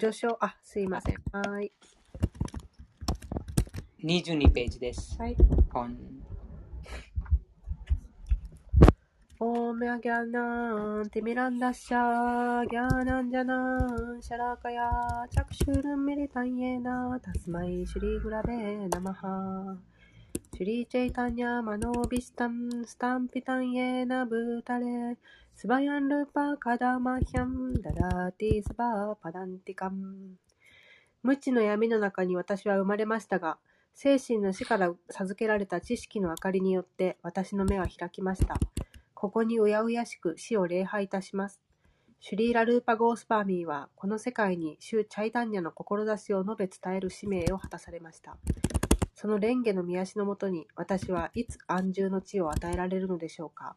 序章、あ、すいません。はい。22ページです。はい。本。オーメアギャーナーン、ティミランダッシャー、ギャーナンジャナーン、シャラカヤー、チャクシュルンミリタンエーナー、タスマイシュリーグラベー、ナマハー。シュリーチェイタニャマノービスタンスタンピタンエーナブータレスバヤンルーパーカダマヒャンダラティスバーパダンティカン無知の闇の中に私は生まれましたが精神の死から授けられた知識の明かりによって私の目は開きました。ここにうやうやしく死を礼拝いたします。シュリーラ・ルーパ・ゴースパーミーはこの世界にシュ・チャイタンニャの志を述べ伝える使命を果たされました。その蓮華の見足のもとに、私はいつ安住の地を与えられるのでしょうか。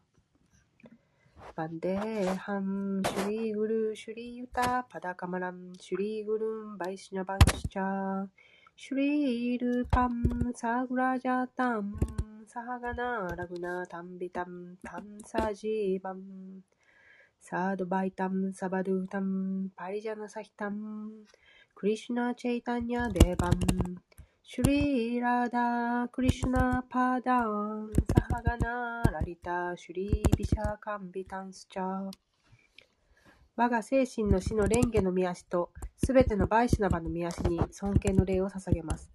バンデーハン、シュリーグルー、シュリーユタ、パダカマラン、シュリーグルン、バイシナバンシチャー、シュリールパン、サグラジャタン、サハガナ、ラグナ、タンビタン、タンサジーバン、サードバイタン、サバドゥタン、パリジャナサヒタン、クリシュナ・チェイタニャ・デーバン、シュリーラダー、クリシュナ、パダーン、サハガナ、ラリタ、シュリー、ビシャー、カンビタンスチャー。我が精神の死の蓮華の御足と、すべてのバイシュナバの御足に尊敬の礼を捧げます。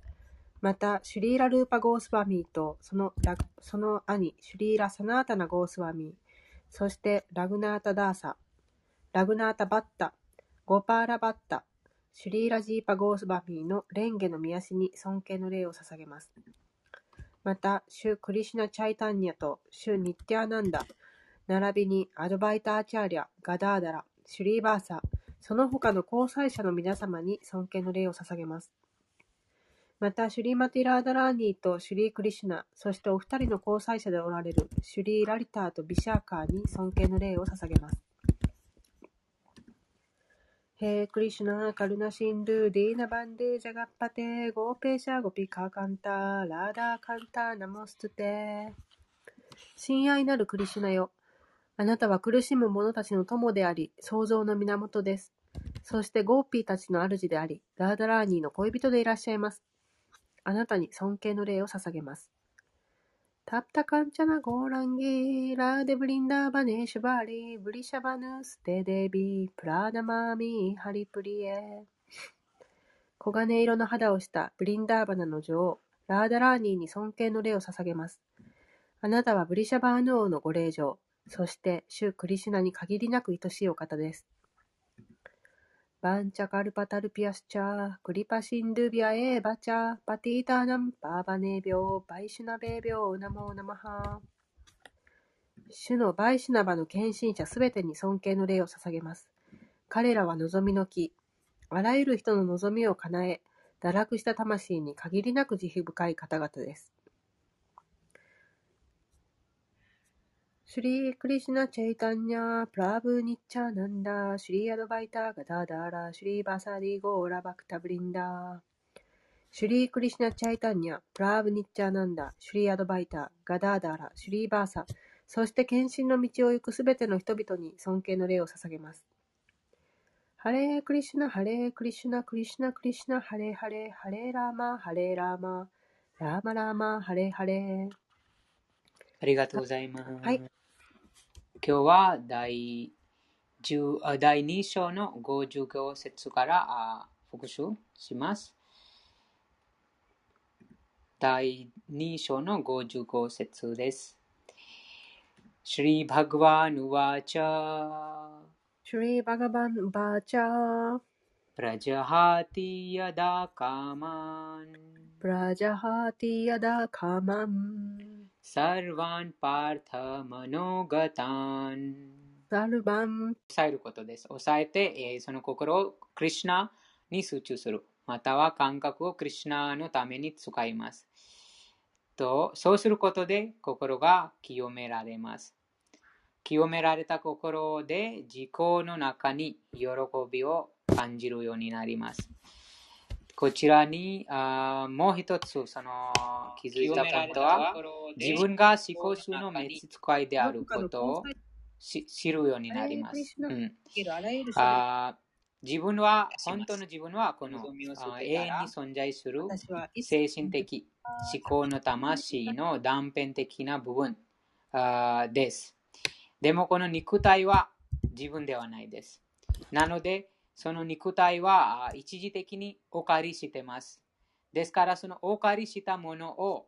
また、シュリーラ・ルーパ・ゴースワミーとそのその兄、シュリーラ・サナータナ・ゴースワミー、そしてラグナータ・ダーサ、ラグナータ・バッタ、ゴパーラ・バッタ、シュリーラジーパゴースバミーの蓮華の御足に尊敬の礼を捧げます。また、シュ・クリシュナ・チャイタンニャとシュ・ニッティアナンダ、並びにアドバイターチャーリャ、ガダーダラ、シュリーバーサ、その他の交際者の皆様に尊敬の礼を捧げます。また、シュリーマティラーダラーニーとシュリー・クリシュナ、そしてお二人の交際者でおられるシュリー・ラリターとビシャーカーに尊敬の礼を捧げます。ヘークリシュナー、カルナシンドゥ、ディーナバンデージャガッパテ、ゴーペーシャゴピカーカンター、ラーダーカンター、ナモストテ。親愛なるクリシュナよ。あなたは苦しむ者たちの友であり、創造の源です。そしてゴーピーたちの主であり、ラーダラーニーの恋人でいらっしゃいます。あなたに尊敬の礼を捧げます。 tapta-kāñcana-gaurāṅgi, rādhe vṛndāvaneśvari, vṛṣabhānu-sute devi, praṇamāmi, hari-priye。黄金色の肌をしたブリンダーバナの女王、ラーダラーニーに尊敬の礼を捧げます。あなたはブリシャバーヌ王のご令嬢、そして主クリシュナに限りなく愛しいお方です。バンチャカルパタルピアスチャー、クリパシンドゥビアエーバチャー、パティーターナン、バーバネービョー、バイシュナベービョー、ナモーナマハー主のバイシュナバの献身者すべてに尊敬の礼を捧げます。彼らは望みの木、あらゆる人の望みを叶え、堕落した魂に限りなく慈悲深い方々です。シュリー・クリシュナ・チェイタンニャ・プラブ・ニッチャ・ナンダ・シュリー・アドバイタ・ガダダーラ・シュリー・バサディ・ゴーラ・バクタ・ブリンダシュリー・クリシュナ・チャイタンニャ・プラブ・ニッチャ・ナンダ・シュリー・アドバイタ・ガダーダーラ・シュリー・バーサそして献身の道を行くすべての人々に尊敬の礼を捧げます。ハレークリシュナ、ハレークリシュナ、クリシュナ、クリシュナ、ハレーハレー、ハレーラーマ、ハレーラーマ、ラーマラーマ、ハレーハレー。ありがとうございます。はい。今日は第第2章の55節から復習します。第2章の55節です。シリバグワヌワチャシリバガバンバチャプラジャハティヤダカマンプラジャハティヤダカマンसर्वान् पार्थ मनोगतान् サルバン抑えることです。抑えて、えー、その心をクリュナに集中する。または感覚をクリュナのために使います。とそうすることで心が清められます。清められた心で自己の中に喜びを感じるようになります。 こちらにあもう一つその気づいたポイントは自分が思考集の召使いであることを知るようになります。うん、あ自分は、本当の自分はこの永遠に存在する精神的思考の魂の断片的な部分です。でもこの肉体は自分ではないです。なので、その肉体は一時的にお借りしてます。ですから、そのお借りしたものを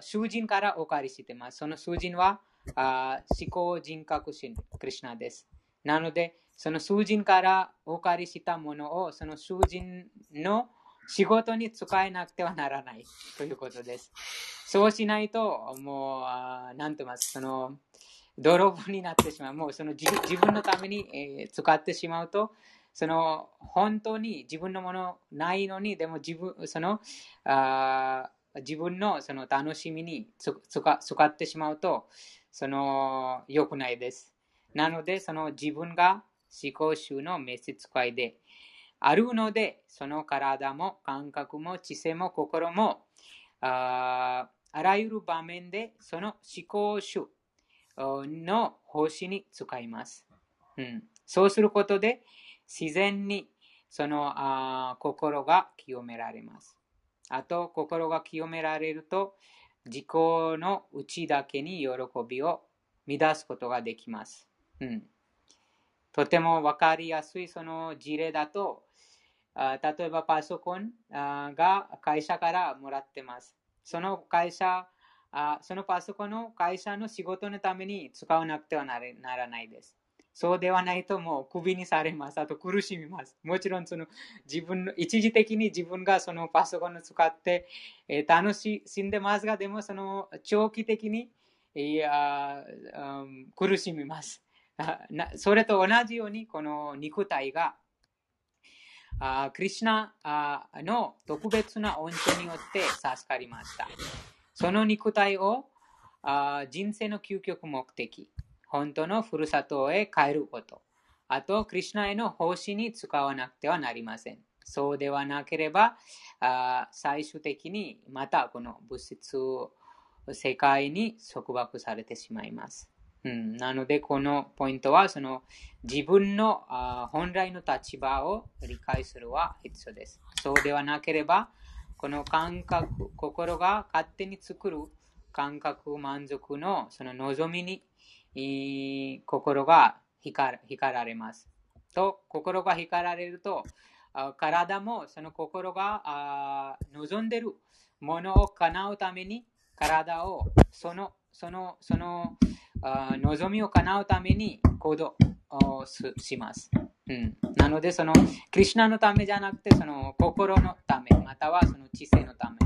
囚人からお借りしてます。その囚人は思考人格心、クリュナです。なので、その囚人からお借りしたものをその囚人の仕事に使えなくてはならない ということです。そうしないと、もう、何と言います、その、泥棒になってしまう。もうその自分のために、えー、使ってしまうと、その本当に自分のものないのに、でも自分そのあ自分のその楽しみに使ってしまうと、その良くないです。なので、その自分が思考集の召使いであるので、その体も感覚も知性も心もああらゆる場面でその思考集の奉仕に使います。うん、そうすることで自然にそのあ心が清められます。あと、心が清められると自己の内だけに喜びを乱すことができます。うん、とてもわかりやすいその事例だと、あ例えばパソコンあが会社からもらってます。その会社あそのパソコンの会社の仕事のために使わなくてはならないです。そうではないともうクビにされます。あと苦しみます。もちろんその自分の一時的に自分がそのパソコンを使って、えー、楽し死んでますが、でもその長期的にいや、うん、苦しみます。それと同じようにこの肉体があクリュナの特別な恩寵によって授かりました。その肉体をあ人生の究極目的、本当のふるさとへ帰ること、あと、クリュナへの奉仕に使わなくてはなりません。そうではなければ、あ最終的にまたこの物質世界に束縛されてしまいます。うん、なので、このポイントは、その自分のあ本来の立場を理解するは必要です。そうではなければ、この感覚、心が勝手に作る感覚満足のその望みに心が光られます。と、心が光られると、体もその心が望んでるものを叶うために体をそのそのその望みを叶うために行動します。うん、なので、その、クリュナのためじゃなくて、その、心のため、またはその知性のため、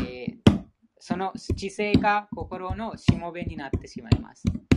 えー、その知性が心のしもべになってしまいます。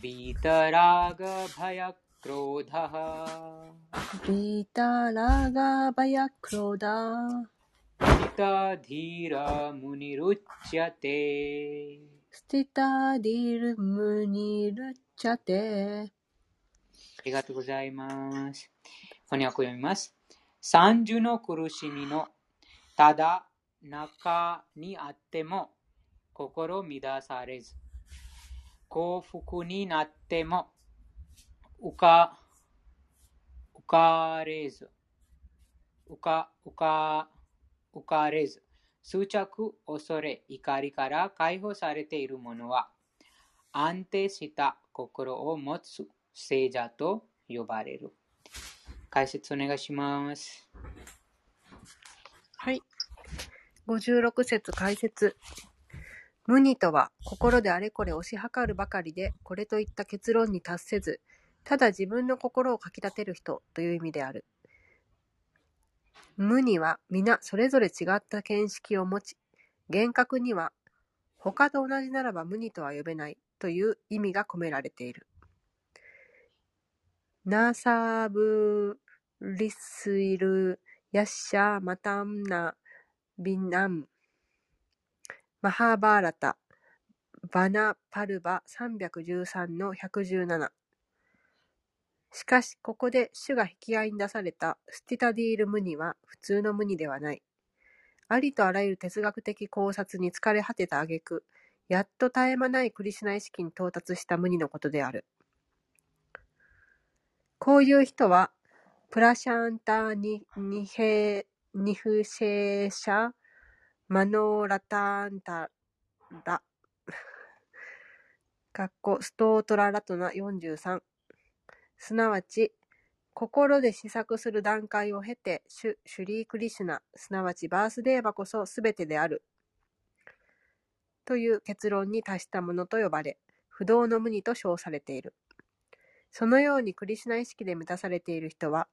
ビタラガバヤクロダ。ハビタラガバヤクロダ。スタディラムニルチャテ。スティタディルムニルチャテ。ありがとうございます。翻訳を読みます。三重の苦しみのただ中にあっても心乱されず、幸福になっても浮か浮かれず、浮か浮か浮かれず、執着、恐れ、怒りから解放されている者は安定した心を持つ聖者と呼ばれる。解説お願いします。はい。56節解説。無二とは、心であれこれ推し量るばかりで、これといった結論に達せず、ただ自分の心をかき立てる人という意味である。無には皆それぞれ違った見識を持ち、厳格には他と同じならば無二とは呼べないという意味が込められている。ナサブリスイルヤッシャーマタンナビナンマハーバーラタバナパルバ313の117しかし、ここで主が引き合いに出されたスティタディール・ムニは普通のムニではない。ありとあらゆる哲学的考察に疲れ果てた挙句、やっと絶え間ないクリシナ意識に到達した無二のことである。こういう人は、プラシャンタニニヘニフシェーシャマノーラターンタラ かっこストートララトナ43すなわち、心で試作する段階を経て、シュシュリークリシュナ、すなわちバースデーバこそすべてである。という結論に達したものと呼ばれ、不動の無二と称されている。そのようにクリシュナ意識で満たされている人は、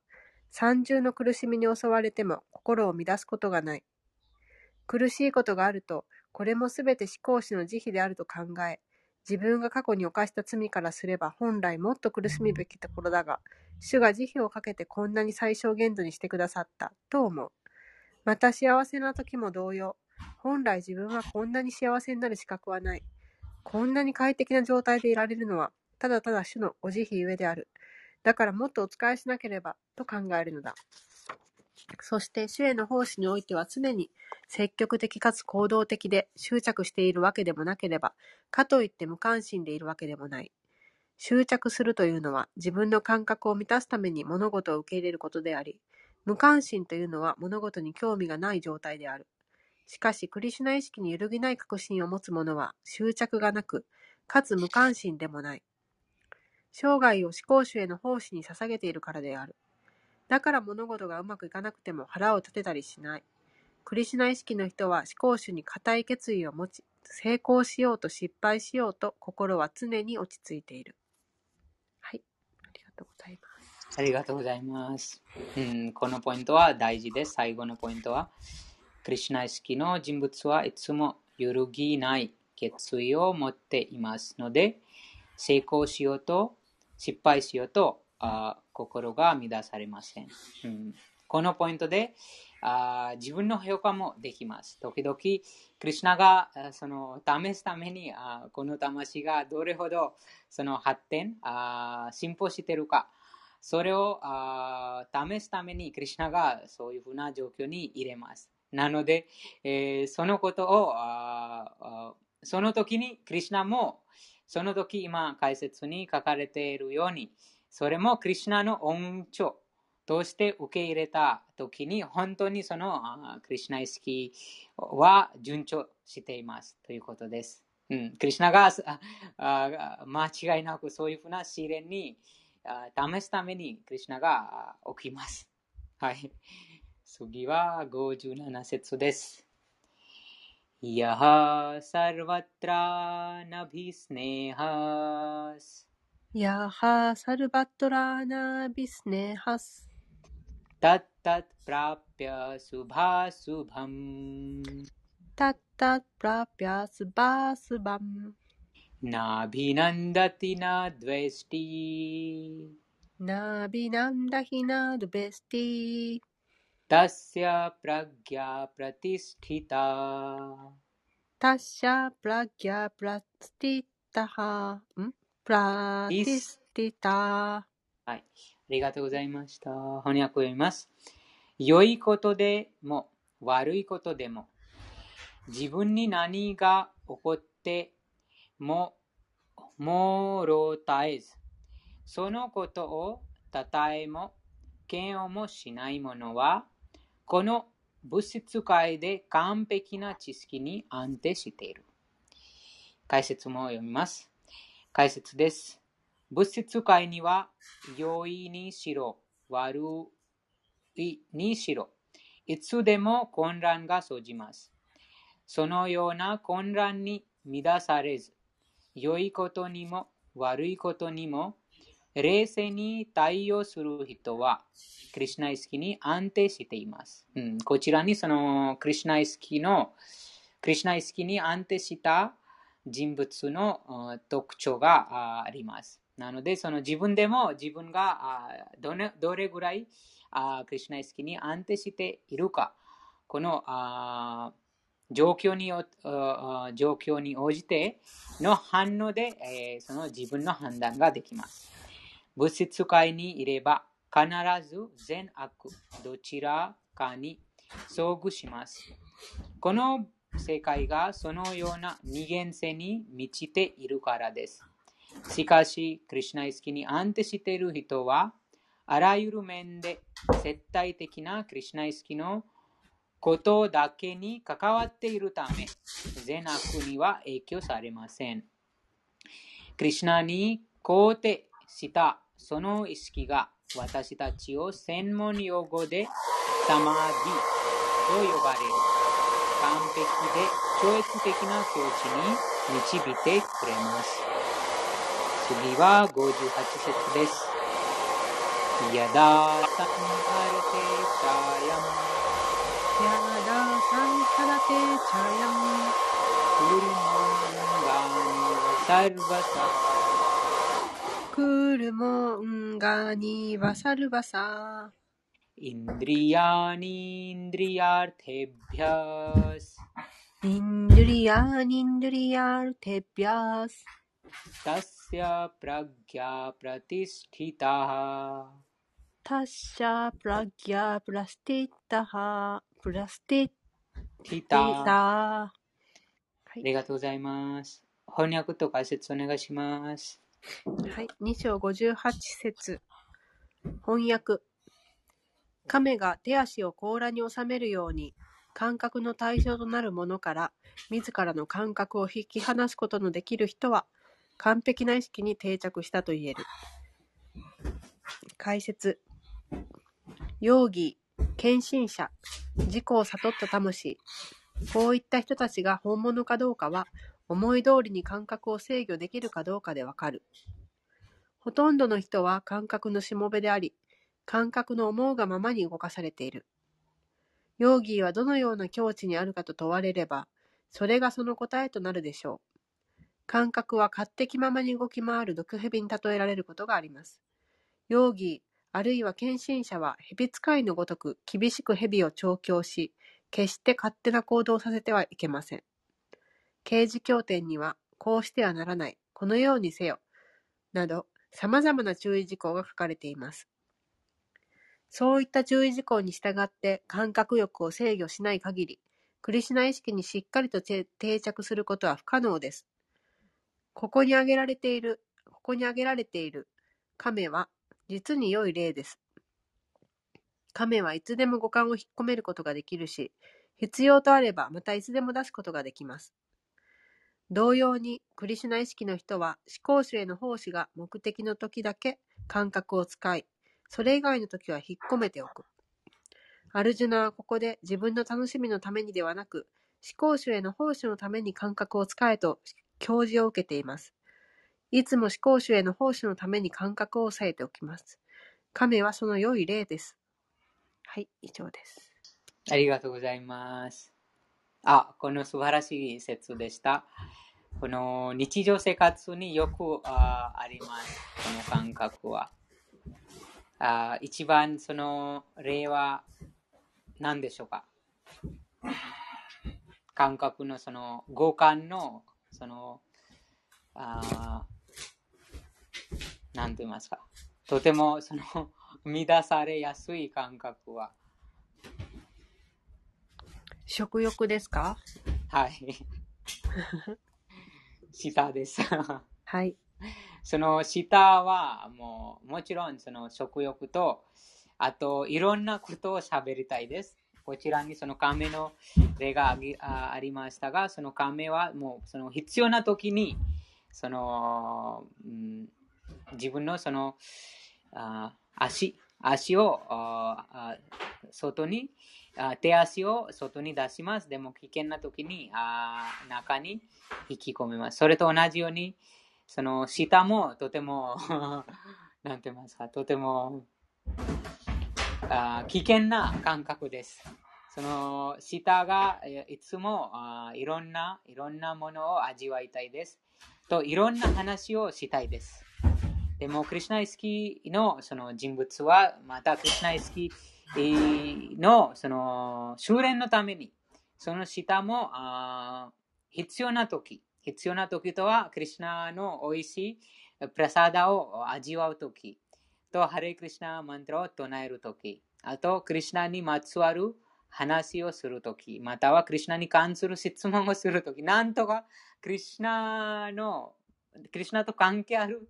三重の苦しみに襲われても心を乱すことがない。苦しいことがあると、これもすべて思考主の慈悲であると考え、自分が過去に犯した罪からすれば本来もっと苦しむべきところだが、主が慈悲をかけてこんなに最小限度にしてくださったと思う。また幸せな時も同様、本来自分はこんなに幸せになる資格はない。こんなに快適な状態でいられるのは、ただただ主のお慈悲ゆえである。だからもっとお仕えしなければ、と考えるのだ。そして主への奉仕においては常に積極的かつ行動的で執着しているわけでもなければ、かといって無関心でいるわけでもない。執着するというのは自分の感覚を満たすために物事を受け入れることであり、無関心というのは物事に興味がない状態である。しかし、クリシュナ意識に揺るぎない確信を持つ者は執着がなく、かつ無関心でもない。生涯を思考主への奉仕に捧げているからである。だから物事がうまくいかなくても腹を立てたりしない。クリシュナ意識の人は思考主に固い決意を持ち、成功しようと失敗しようと心は常に落ち着いている。はい。ありがとうございます。ありがとうございます。うん、このポイントは大事です。最後のポイントは、クリシュナ意識の人物はいつも揺るぎない決意を持っていますので、成功しようと失敗しようとあ心が乱されません。うん、このポイントであ自分の評価もできます。時々、クリュナがその試すためにあこの魂がどれほどその発展あ進歩しているか、それをあ試すためにクリュナがそういうふうな状況に入れます。なので、えー、そのことをあその時にクリュナもその時今解説に書かれているように、それもクリュナの恩寵として受け入れた時に本当にそのクリュナ意識は順調していますということです。うん、クリュナが間違いなくそういうふうな試練に試すためにクリュナが起きます。はい。次は57節です。यः सर्वत्र नभिस्नेहस् यः सर्वत्रानभिस्नेहस् तत्तत् प्राप्य शुभाशुभम् तत्तत् प्राप्य शुभाशुभम् नाभिनन्दति न द्वेष्टि नाभिनन्दहि न द्वेष्टि तस्य प्रज्ञा प्रतिष्ठिता तस्य प्रज्ञा प्रतिष्ठितः プラティスティタ。はい。ありがとうございました。翻訳を読みます。良いことでも悪いことでも自分に何が起こってももろたえずそのことをたたえも嫌悪もしないものはこの物質界で完璧な知識に安定している解説も読みます解説です。物質界には良いにしろ、悪いにしろ、いつでも混乱が生じます。そのような混乱に乱されず、良いことにも悪いことにも冷静に対応する人は、クリュナイスキに安定しています。うん、こちらにそのクリュナイスキの、クリュナイスキに安定した人物の特徴があります。なので、その自分でも自分がどれどれぐらいあクリュナ意識に安定しているか、このあ状況に状況に応じての反応で、え、その自分の判断ができます。物質界にいれば必ず善悪どちらかに遭遇します。この世界がそのような二元性に満ちているからです。しかし、クリュナ意識に安定している人は、あらゆる面で絶対的なクリュナ意識のことだけに関わっているため、善悪には影響されません。クリュナに肯定したその意識が私たちを専門用語でサマーディと呼ばれる璧で超越的な境地に導いてくれます。次は58節です。やださんはれてちゃやん。やださんはらてちゃやん。クルモンガニワサルバサ。クルモンガニワサルバサ。इन्द्रियाणीन्द्रियार्थेभ्यः इन्द्रियाणीन्द्रियार्थेभ्यः तस्य प्रज्ञा प्रतिष्ठितः तस्य प्रज्ञा प्रतिष्ठितः प्रतिष्ठिता ありがとうございます。翻訳と解説お願いします。はい。2章58節翻訳 亀が手足を甲羅に収めるように、感覚の対象となるものから、自らの感覚を引き離すことのできる人は、完璧な意識に定着したと言える。解説。容疑、献身者、自己を悟った魂。こういった人たちが本物かどうかは、思い通りに感覚を制御できるかどうかでわかる。ほとんどの人は感覚のしもべであり、感覚の思うがままに動かされている。ヨーギーはどのような境地にあるかと問われれば、それがその答えとなるでしょう。感覚は勝手気ままに動き回る毒蛇に例えられることがあります。ヨーギー、あるいは献身者は蛇使いのごとく厳しく蛇を調教し、決して勝手な行動をさせてはいけません。刑事協定には、こうしてはならない、このようにせよ、など、様々な注意事項が書かれています。そういった注意事項に従って感覚欲を制御しない限り、クリシュナ意識にしっかりと定着することは不可能です。ここに挙げられている、ここに挙げられている亀は実に良い例です。亀はいつでも五感を引っ込めることができるし、必要とあればまたいつでも出すことができます。同様に、クリシュナ意識の人は思考主への奉仕が目的の時だけ感覚を使い、それ以外の時は引っ込めておく。アルジュナはここで自分の楽しみのためにではなく、思考主への奉仕のために感覚を使えと教示を受けています。いつも思考主への奉仕のために感覚を抑えておきます。亀はその良い例です。はい、以上です。ありがとうございます。あ、この素晴らしい説でした。この日常生活によくああります。この感覚は。あ一番その例は何でしょうか。感覚のその五感のそのあ何と言いますか。とてもその 乱されやすい感覚は。食欲ですか？はい。舌です。はいその舌はもうもちろんその食欲とあといろんなことを喋りたいです。こちらにその亀の例がありましたが、その亀はもうその必要な時にその、うん、自分のそのあ足足をあ外にあ手足を外に出します。でも危険な時にあ中に引き込みます。それと同じようにその舌もとても なんて言いますか、とてもあ危険な感覚です。その舌がいつもあいろんないろんなものを味わいたいです。といろんな話をしたいです。でも、クリュナイスキーのその人物は、またクリュナイスキーのその修練のために、その下もあ必要な時、必要な時とは、クリュナの美味しいプラサダを味わう時。と、ハレクリュナマントラを唱える時、あと、クリュナにまつわる話をするとき、またはクリュナに関する質問をするとき、なんとかクリュナの、クリュナと関係ある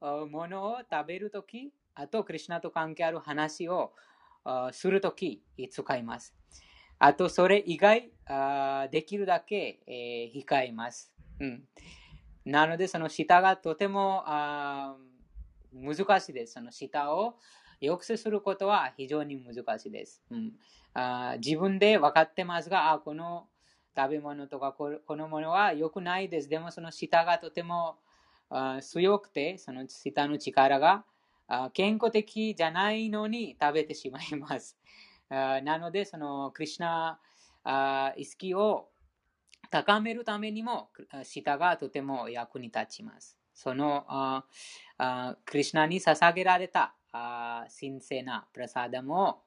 ものを食べるとき、あと、クリュナと関係ある話をするとき、使います。あと、それ以外、あできるだけ、えー、控えます。うん、なので、その舌がとてもあ難しいです。その舌を抑制することは非常に難しいです。うんあ自分で分かってますが、あこの食べ物とかこのものは良くないです。でもその舌がとてもあ強くて、その舌の力があ健康的じゃないのに食べてしまいます。なので、そのクリュナ意識を高めるためにも、舌がとても役に立ちます。そのクリュナに捧げられた神聖なプラサダムを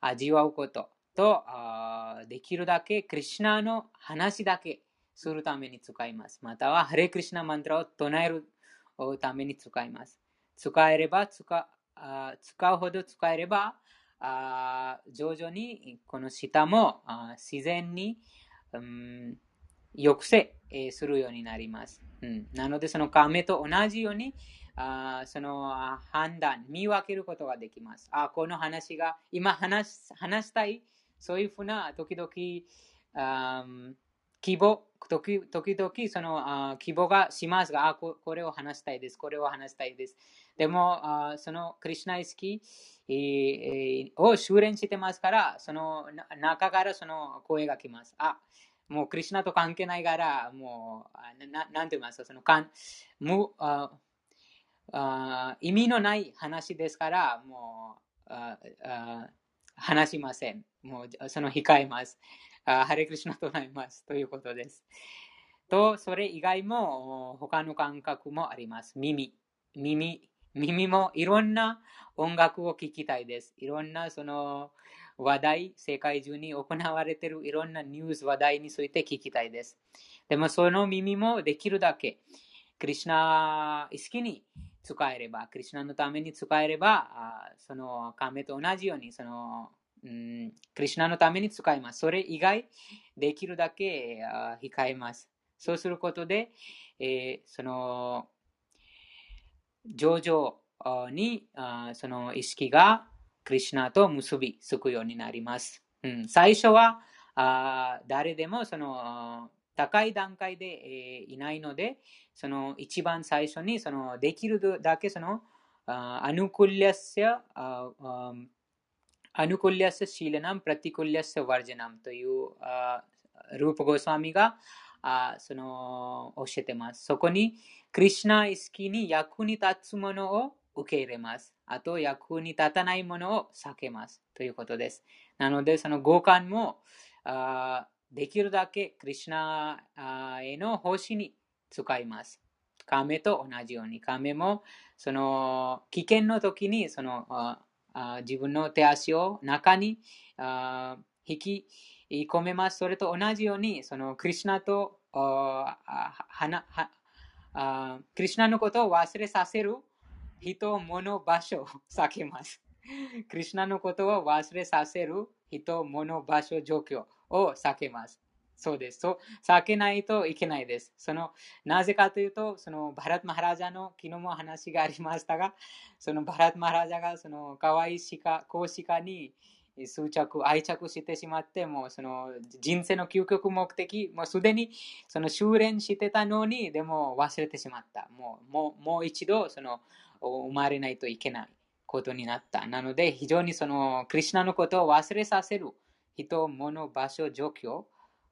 味わうことと、できるだけクリュナの話だけするために使います。または、ハレクリュナマントラを唱えるために使います。使えれば使、使うほど使えれば、徐々にこの舌も自然に、うん、抑制するようになります。うん、なので、その亀と同じように、あその判断、見分けることができます。あこの話が今話話したい、そういうふうな時々、あ希望、時々その希望がしますがあこ、これを話したいです、これを話したいです。でも、そのクリュナイスキー、を修練してますから、その中からその声が来ます。あもうクリュナと関係ないから、もう、ななんて言いますか、そのかんむああ意味のない話ですから、もうああ話しません。もうその控えます。あハレクリシナとなります。ということです。と、それ以外も他の感覚もあります。耳。耳。耳もいろんな音楽を聴きたいです。いろんなその話題、世界中に行われているいろんなニュース話題について聞きたいです。でもその耳もできるだけ、クリュナ意識に使えれば、クリュナのために使えれば、その亀と同じように、その、うん、クリュナのために使います。それ以外、できるだけ控えます。そうすることで、えー、その、上々にその意識がクリュナと結びつくようになります。うん、最初はあ誰でもその高い段階で、えー、いないので、その一番最初にそのできるだけそのアヌクリアスやアヌクリアスシーレナム、プラティクリアスワージナムというループゴスワミがあその教えてます。そこにクリシナ意識に役に立つものを受け入れます。あと役に立たないものを避けますということです。なのでその五感もあできるだけクリュナへの奉仕に使います。亀と同じように、亀もその危険の時にそのあ自分の手足を中にあ引き込めます。それと同じように、そのクリュナとクリュナのことを忘れさせる人、物、場所を 避けます。クリュナのことを忘れさせる人、物、場所、状況。を避けます。そうです。そう避けないといけないです。そのなぜかというと、そのバラッ・マハラジャの昨日も話がありましたが、そのバラッ・マハラジャがその可愛い鹿、公鹿に執着、愛着してしまって、もうその人生の究極目的、もうすでにその修練してたのに、でも忘れてしまった。もうもうもう一度その生まれないといけないことになった。なので、非常にそのクリュナのことを忘れさせる。人、物、場所、状況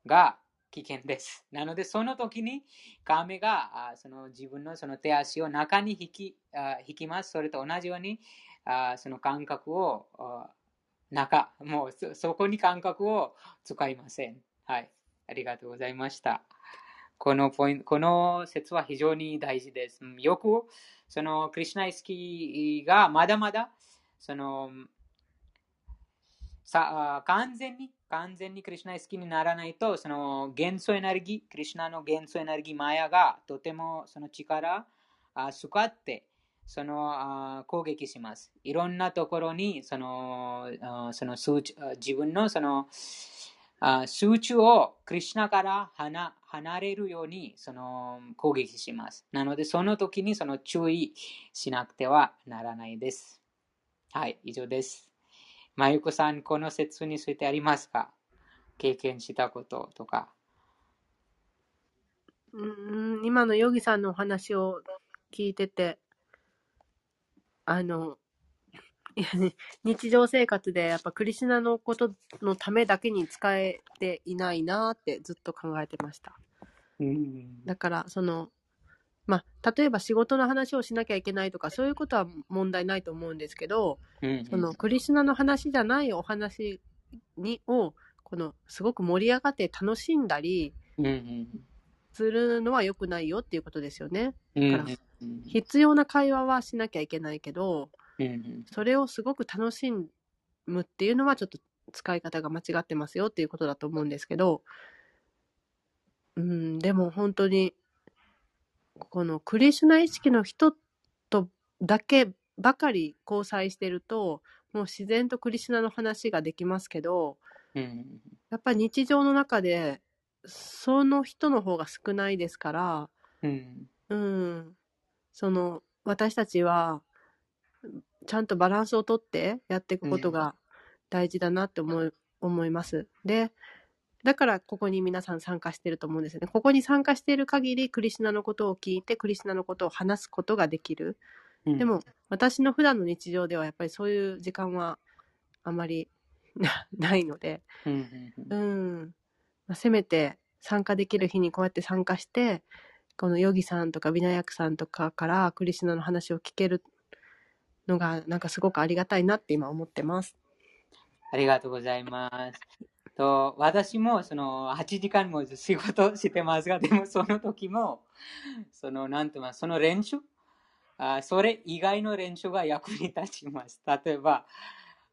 が危険です。なので、その時に亀がその自分のその手足を中に引き引きます。それと同じようにその感覚を中、もうそそこに感覚を使いません。はい。ありがとうございました。このポイント、この説は非常に大事です。よく、その、クリュナイスキーがまだまだ、その、さ完全に、完全にクリュナイスキーにならないと、その元素エネルギー、クリュナの元素エネルギーマヤがとてもその力、あ使って、その攻撃します。いろんなところにそのその数値自分のその数値をクリュナから離れるようにその攻撃します。なので、その時にその注意しなくてはならないです。はい、以上です。まゆこさん、この説についてありますか？経験したこととか。うん今のヨギさんのお話を聞いてて、あの、日常生活でやっぱクリシナのことのためだけに使えていないなってずっと考えてました。うん、だからそのまあ例えば仕事の話をしなきゃいけないとかそういうことは問題ないと思うんですけど、うん、そのクリシナの話じゃないお話にをこのすごく盛り上がって楽しんだりするのは良くないよっていうことですよね。だから必要な会話はしなきゃいけないけど、それをすごく楽しむっていうのはちょっと使い方が間違ってますよっていうことだと思うんですけど、うん、でも本当に、このクリシュナ意識の人とだけばかり交際してると、もう自然とクリシュナの話ができますけど、うん、やっぱり日常の中で、その人の方が少ないですから、うん、うん、その、私たちは、ちゃんとバランスをとってやっていくことが大事だなって思い,、思います。で、だからここに皆さん参加してると思うんですよね。ここに参加している限り、クリシナのことを聞いて、クリシナのことを話すことができる。うん、でも、私の普段の日常ではやっぱりそういう時間はあまり ないので、うん、まあ、せめて参加できる日にこうやって参加して、このヨギさんとかビナヤクさんとかからクリシナの話を聞けるのが、なんかすごくありがたいなって今思ってます。ありがとうございます。と私もその8時間も仕事してますが、でもその時も、そのなんて言います、その練習？あ、それ以外の練習が役に立ちます。例えば、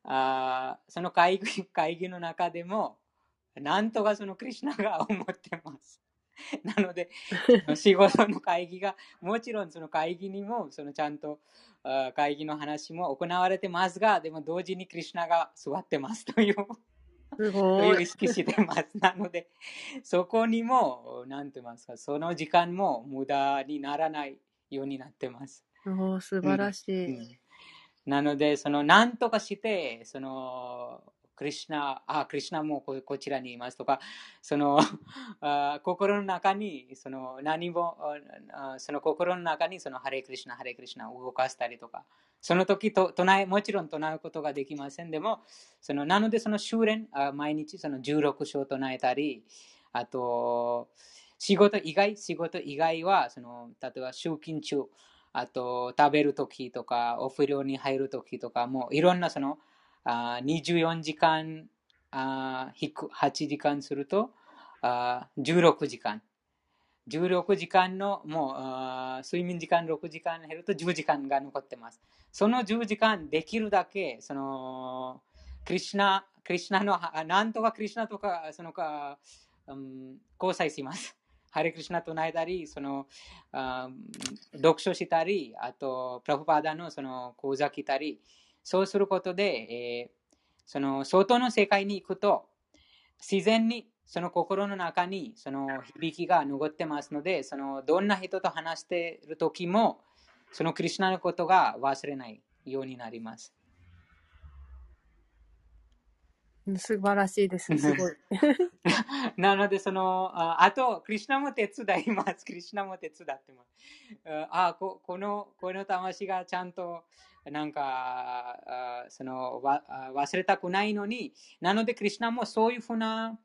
あその会議会議の中でも、なんとかそのクリュナが思ってます。なので、仕事の会議が、もちろんその会議にも、そのちゃんと会議の話も行われてますが、でも同時にクリュナが座ってますという。すごい。意識してます。なので、そこにも、なんて言いますか、その時間も無駄にならないようになってます。お素晴らしい。うんうん、なので、その、なんとかして、その、クリュナ、あ、クリュナもこちらにいますとか、その あ心の中に、その何も、その心の中にそのハレクリュナ、ハレクリュナを動かしたりとか、その時と唱え、もちろん唱えることができませんでも、そのなのでその修練、あ毎日その16章唱えたり、あと、仕事以外、仕事以外は、その例えば集金中、あと食べるときとか、お風呂に入るときとか、もういろんなそのあ24時間あ8時間するとあ16時間。16時間のもうあ睡眠時間6時間減ると10時間が残ってます。その10時間できるだけ、その、クリシナ、クリシナの、なんとかクリシナとか、そのか、うん、交際します。ハレクリシナと唱えたり、その、あ読書したり、あと、プラフパーダのその講座来たり、そうすることで、えー、その外の世界に行くと、自然にその心の中にその響きが残ってますので、そのどんな人と話している時も、そのクリュナのことが忘れないようになります。素晴らしいです。すごい。なので、その、ああと、クリュナも手伝います。クリュナも手伝ってます。あここの、この魂がちゃんとなんか、その忘れたくないのに、なので、クリュナもそういうふうな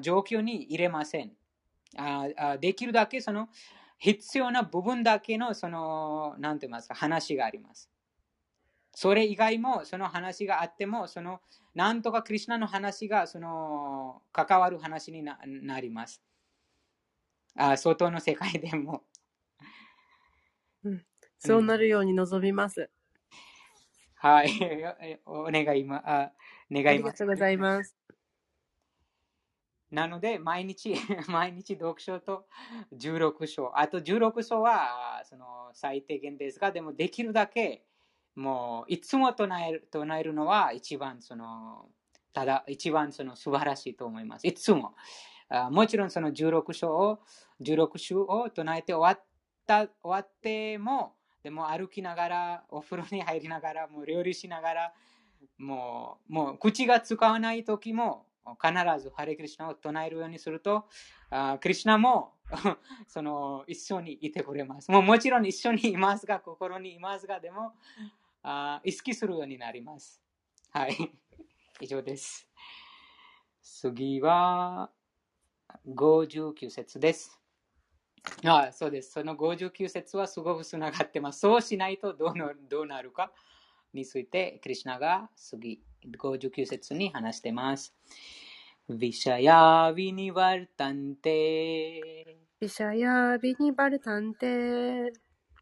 状況に入れません。できるだけその必要な部分だけのその、なんて言いますか、話があります。それ以外も、その話があっても、その、なんとかクリュナの話が、その、関わる話になります。あ外の世界でも。うんそうなるように望みます。はい。お願いま、ああ願いますりがとう。ございます。なので、毎日、毎日読書と16章。あと16章は、その最低限ですが、でもできるだけ、もう、いつも唱える唱えるのは一番、その、ただ、一番その素晴らしいと思います。いつも。あもちろんその16章を、16週を唱えて終わった、終わっても、でも歩きながら、お風呂に入りながら、もう料理しながら、もう、もう口が使わない時も、必ずハレクリシナを唱えるようにすると、あクリシナも その一緒にいてくれます。もうもちろん一緒にいますが、心にいますが、でもあ意識するようになります。はい。以上です。次は59節です。あそうです。その59節はすごくつながってます。そうしないとどうなどうなるかについて、クリシナが次59節に話しています。Vishaya vinivartante ビシャヤビニバルタンテ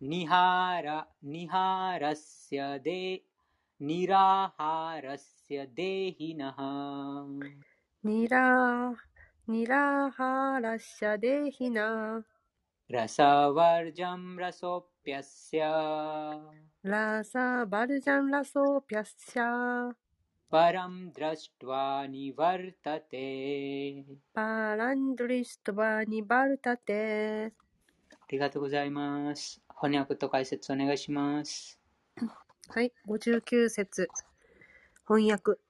nihara niharasya de niraharasya dehinaha ニラニラサバルジャンラソピャッシャ param drashtva nivartate パランドリストバニバルタテありがとうございます。翻訳と解説お願いします。はい、59節翻訳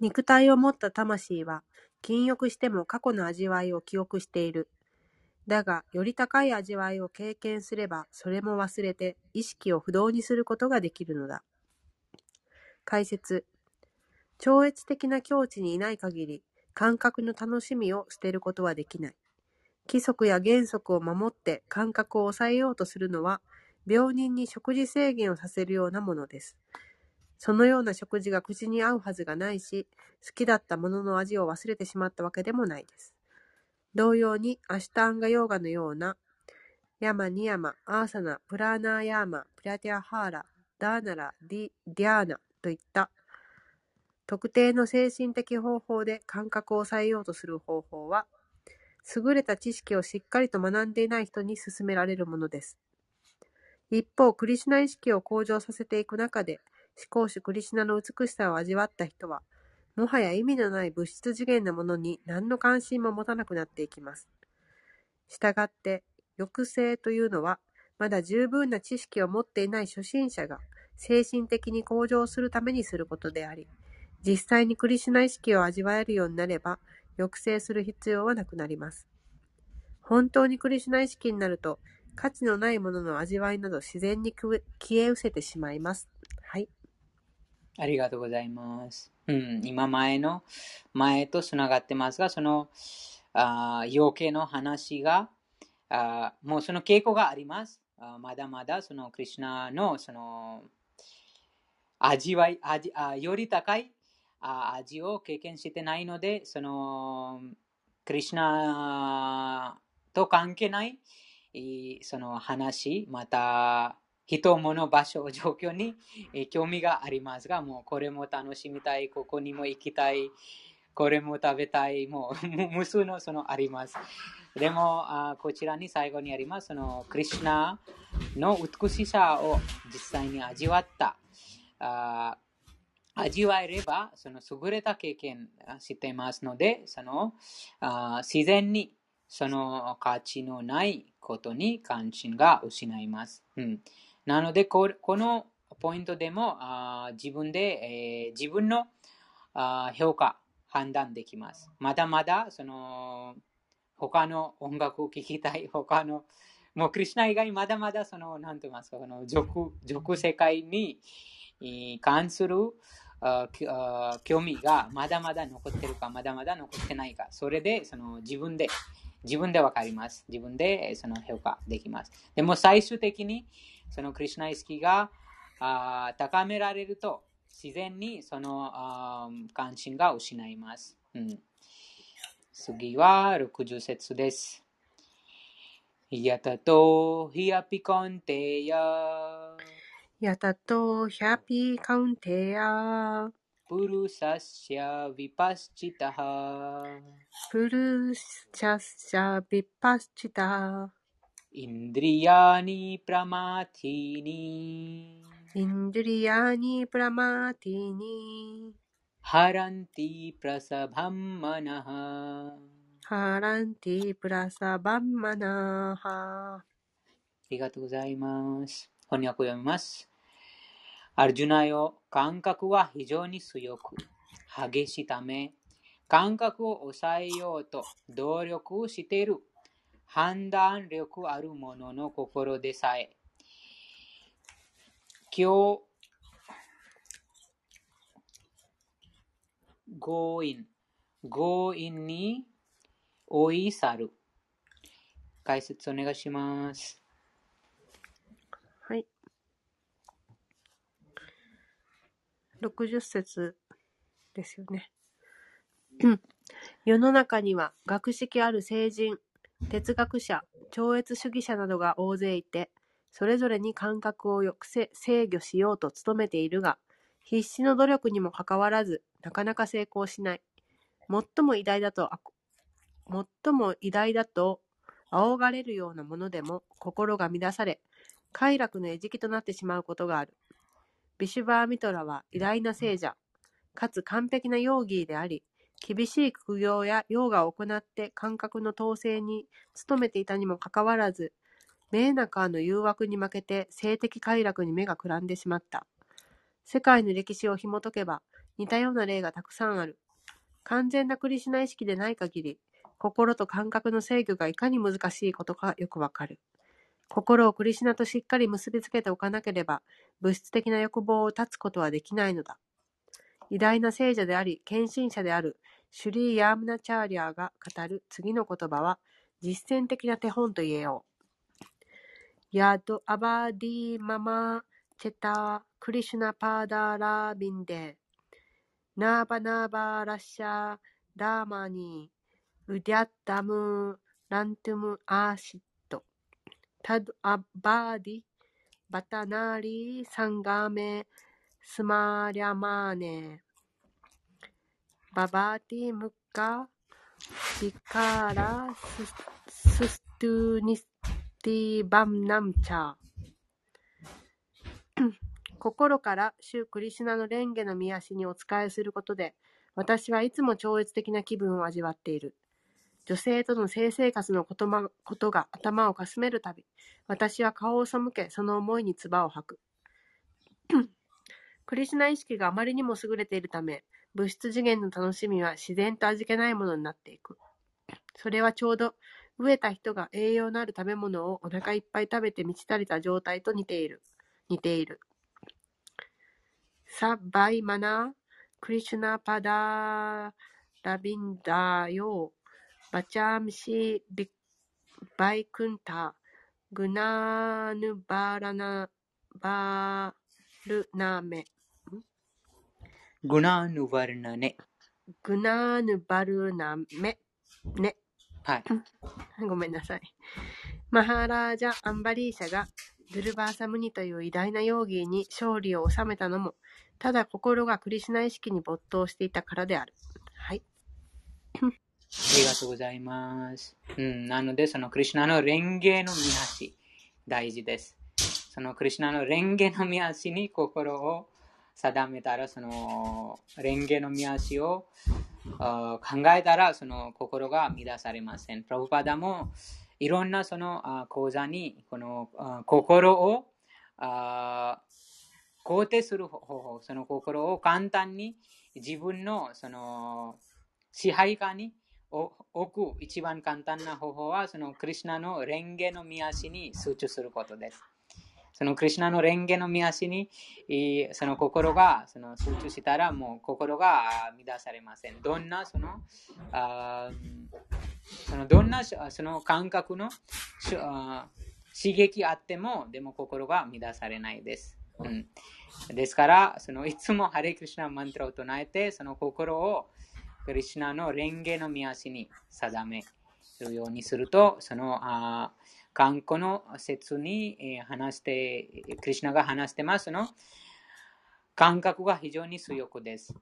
肉体を持った魂は禁欲しても過去の味わいを記憶している。だが、より高い味わいを経験すれば、それも忘れて意識を不動にすることができるのだ。解説超越的な境地にいない限り、感覚の楽しみを捨てることはできない。規則や原則を守って感覚を抑えようとするのは、病人に食事制限をさせるようなものです。そのような食事が口に合うはずがないし、好きだったものの味を忘れてしまったわけでもないです。同様に、アシュタンガヨーガのような、ヤマ、ニヤマ、アーサナ、プラーナーヤーマ、プラティアハーラ、ダーナラ、ディディアーナといった、特定の精神的方法で感覚を抑えようとする方法は、優れた知識をしっかりと学んでいない人に勧められるものです。一方、クリシナ意識を向上させていく中で、思考主クリシナの美しさを味わった人は、もはや意味のない物質次元のものに何の関心も持たなくなっていきます。したがって、抑制というのは、まだ十分な知識を持っていない初心者が精神的に向上するためにすることであり、実際にクリシュナ意識を味わえるようになれば、抑制する必要はなくなります。本当にクリシュナ意識になると、価値のないものの味わいなど自然に消え失せてしまいます。はい。ありがとうございます。うん、今前の、前とつながってますが、その、あー養鶏の話が、あもうその傾向があります。あまだまだそのクリュナのその味わい、味あより高いあ味を経験してないので、そのクリュナと関係ないその話、また人、物、場所、状況に興味がありますが、もうこれも楽しみたい、ここにも行きたい、これも食べたい、もう 無数のそのあります。でも、あこちらに最後にあります、そのクリュナの美しさを実際に味わった。あ味わえれば、その優れた経験してますので、そのあ自然にその価値のないことに関心が失います。うん、なのでこ、このポイントでもあ自分で、えー自分のあ評価、判断できます。まだまだその他の音楽を聴きたい、他のもうクリュナ以外まだまだその、なんて言いますか、この俗俗世界に関するあ興味がまだまだ残ってるか、まだまだ残ってないか、それでその自分で、自分でわかります。自分でその評価できます。でも最終的にそのクリュナ意識が高められると、自然にその関心が失います。うん、次は60節です。やたとひやぴこんてや。やたとヒャピーカウンテヤ。プルサッインドリヤニプラマティニ。インドリヤニプラマティニ。ハランティプラサバンマナハ。ハランティプラサバンマナハ。ありがとうございます。翻訳を読みます。アルジュナよ、感覚は非常に強く、激しいため、感覚を抑えようと努力している。判断力ある者の心でさえ、今日、強引、強引に追い去る。解説お願いします。はい。60節ですよね。世の中には学識ある聖人、哲学者、超越主義者などが大勢いて、それぞれに感覚を抑制制御しようと努めているが、必死の努力にもかかわらず、なかなか成功しない。最も偉大だと、最も偉大だと仰がれるようなものでも心が乱され、快楽の餌食となってしまうことがある。ビシュバーミトラは偉大な聖者、かつ完璧なヨーギーであり、厳しい苦行やヨーガを行って感覚の統制に努めていたにもかかわらず、メーナカーの誘惑に負けて性的快楽に目がくらんでしまった。世界の歴史を紐解けば似たような例がたくさんある。完全なクリシナ意識でない限り、心と感覚の制御がいかに難しいことかよくわかる。心をクリシナとしっかり結びつけておかなければ、物質的な欲望を断つことはできないのだ。偉大な聖者であり、献身者であるシュリー・ヤームナチャーリアーが語る次の言葉は、実践的な手本と言えよう。 yad-avadhi mama cetaḥ kṛṣṇa-pādāravinde, nava-nava-rasa-dhāmany, udyataṁ rantum āsī t, tad-avadhi, bata nārī-saṅgame smaryamāne, bhavati mukha-vikāraḥ suṣṭhu niṣṭhīvanaṁ ca。心から主クリシュナの蓮華の御足にお仕えすることで、私はいつも超越的な気分を味わっている。女性との性生活のこと,、ま、ことが頭をかすめるたび、私は顔を背け、その思いに唾を吐く。クリシュナ意識があまりにも優れているため、物質次元の楽しみは自然と味気ないものになっていく。それはちょうど、飢えた人が栄養のある食べ物をお腹いっぱい食べて満ち足りた状態と似ている。似ている。サバイマナ、クリシュナパダーラビンダーヨー、バチャームシビバイクンタ、グナーヌバーラナバールナ、ーヌワルナネ。グナーヌバルナメ、ね。はい。ごめんなさい。マハラージャ・アンバリーシャがドゥルバーサムニという偉大な容疑に勝利を収めたのも、ただ心がクリシュナ意識に没頭していたからである。はい。ありがとうございます。うん、なので、そのクリシュナの蓮華の見足、大事です。そのクリシュナの蓮華の見足に心を定めたら、その蓮華の見足を考えたら、その心が乱されません。プラブパダもいろんなその講座にこの心を肯定する方法、その心を簡単に自分のその支配下に置く一番簡単な方法は、そのクリュナの蓮華の見足に集中することです。そのクリュナの蓮華の見足にその心がその集中したらもう心が乱されません。どんなそのあそのどんなその感覚の刺激あってもでも心が乱されないです。うん、ですからそのいつもハレクリシナマントラを唱えてその心をクリシナの蓮華の見足に定めるようにすると、そのあ観光の説に、話して、クリュナが話してますの感覚が非常に強くです。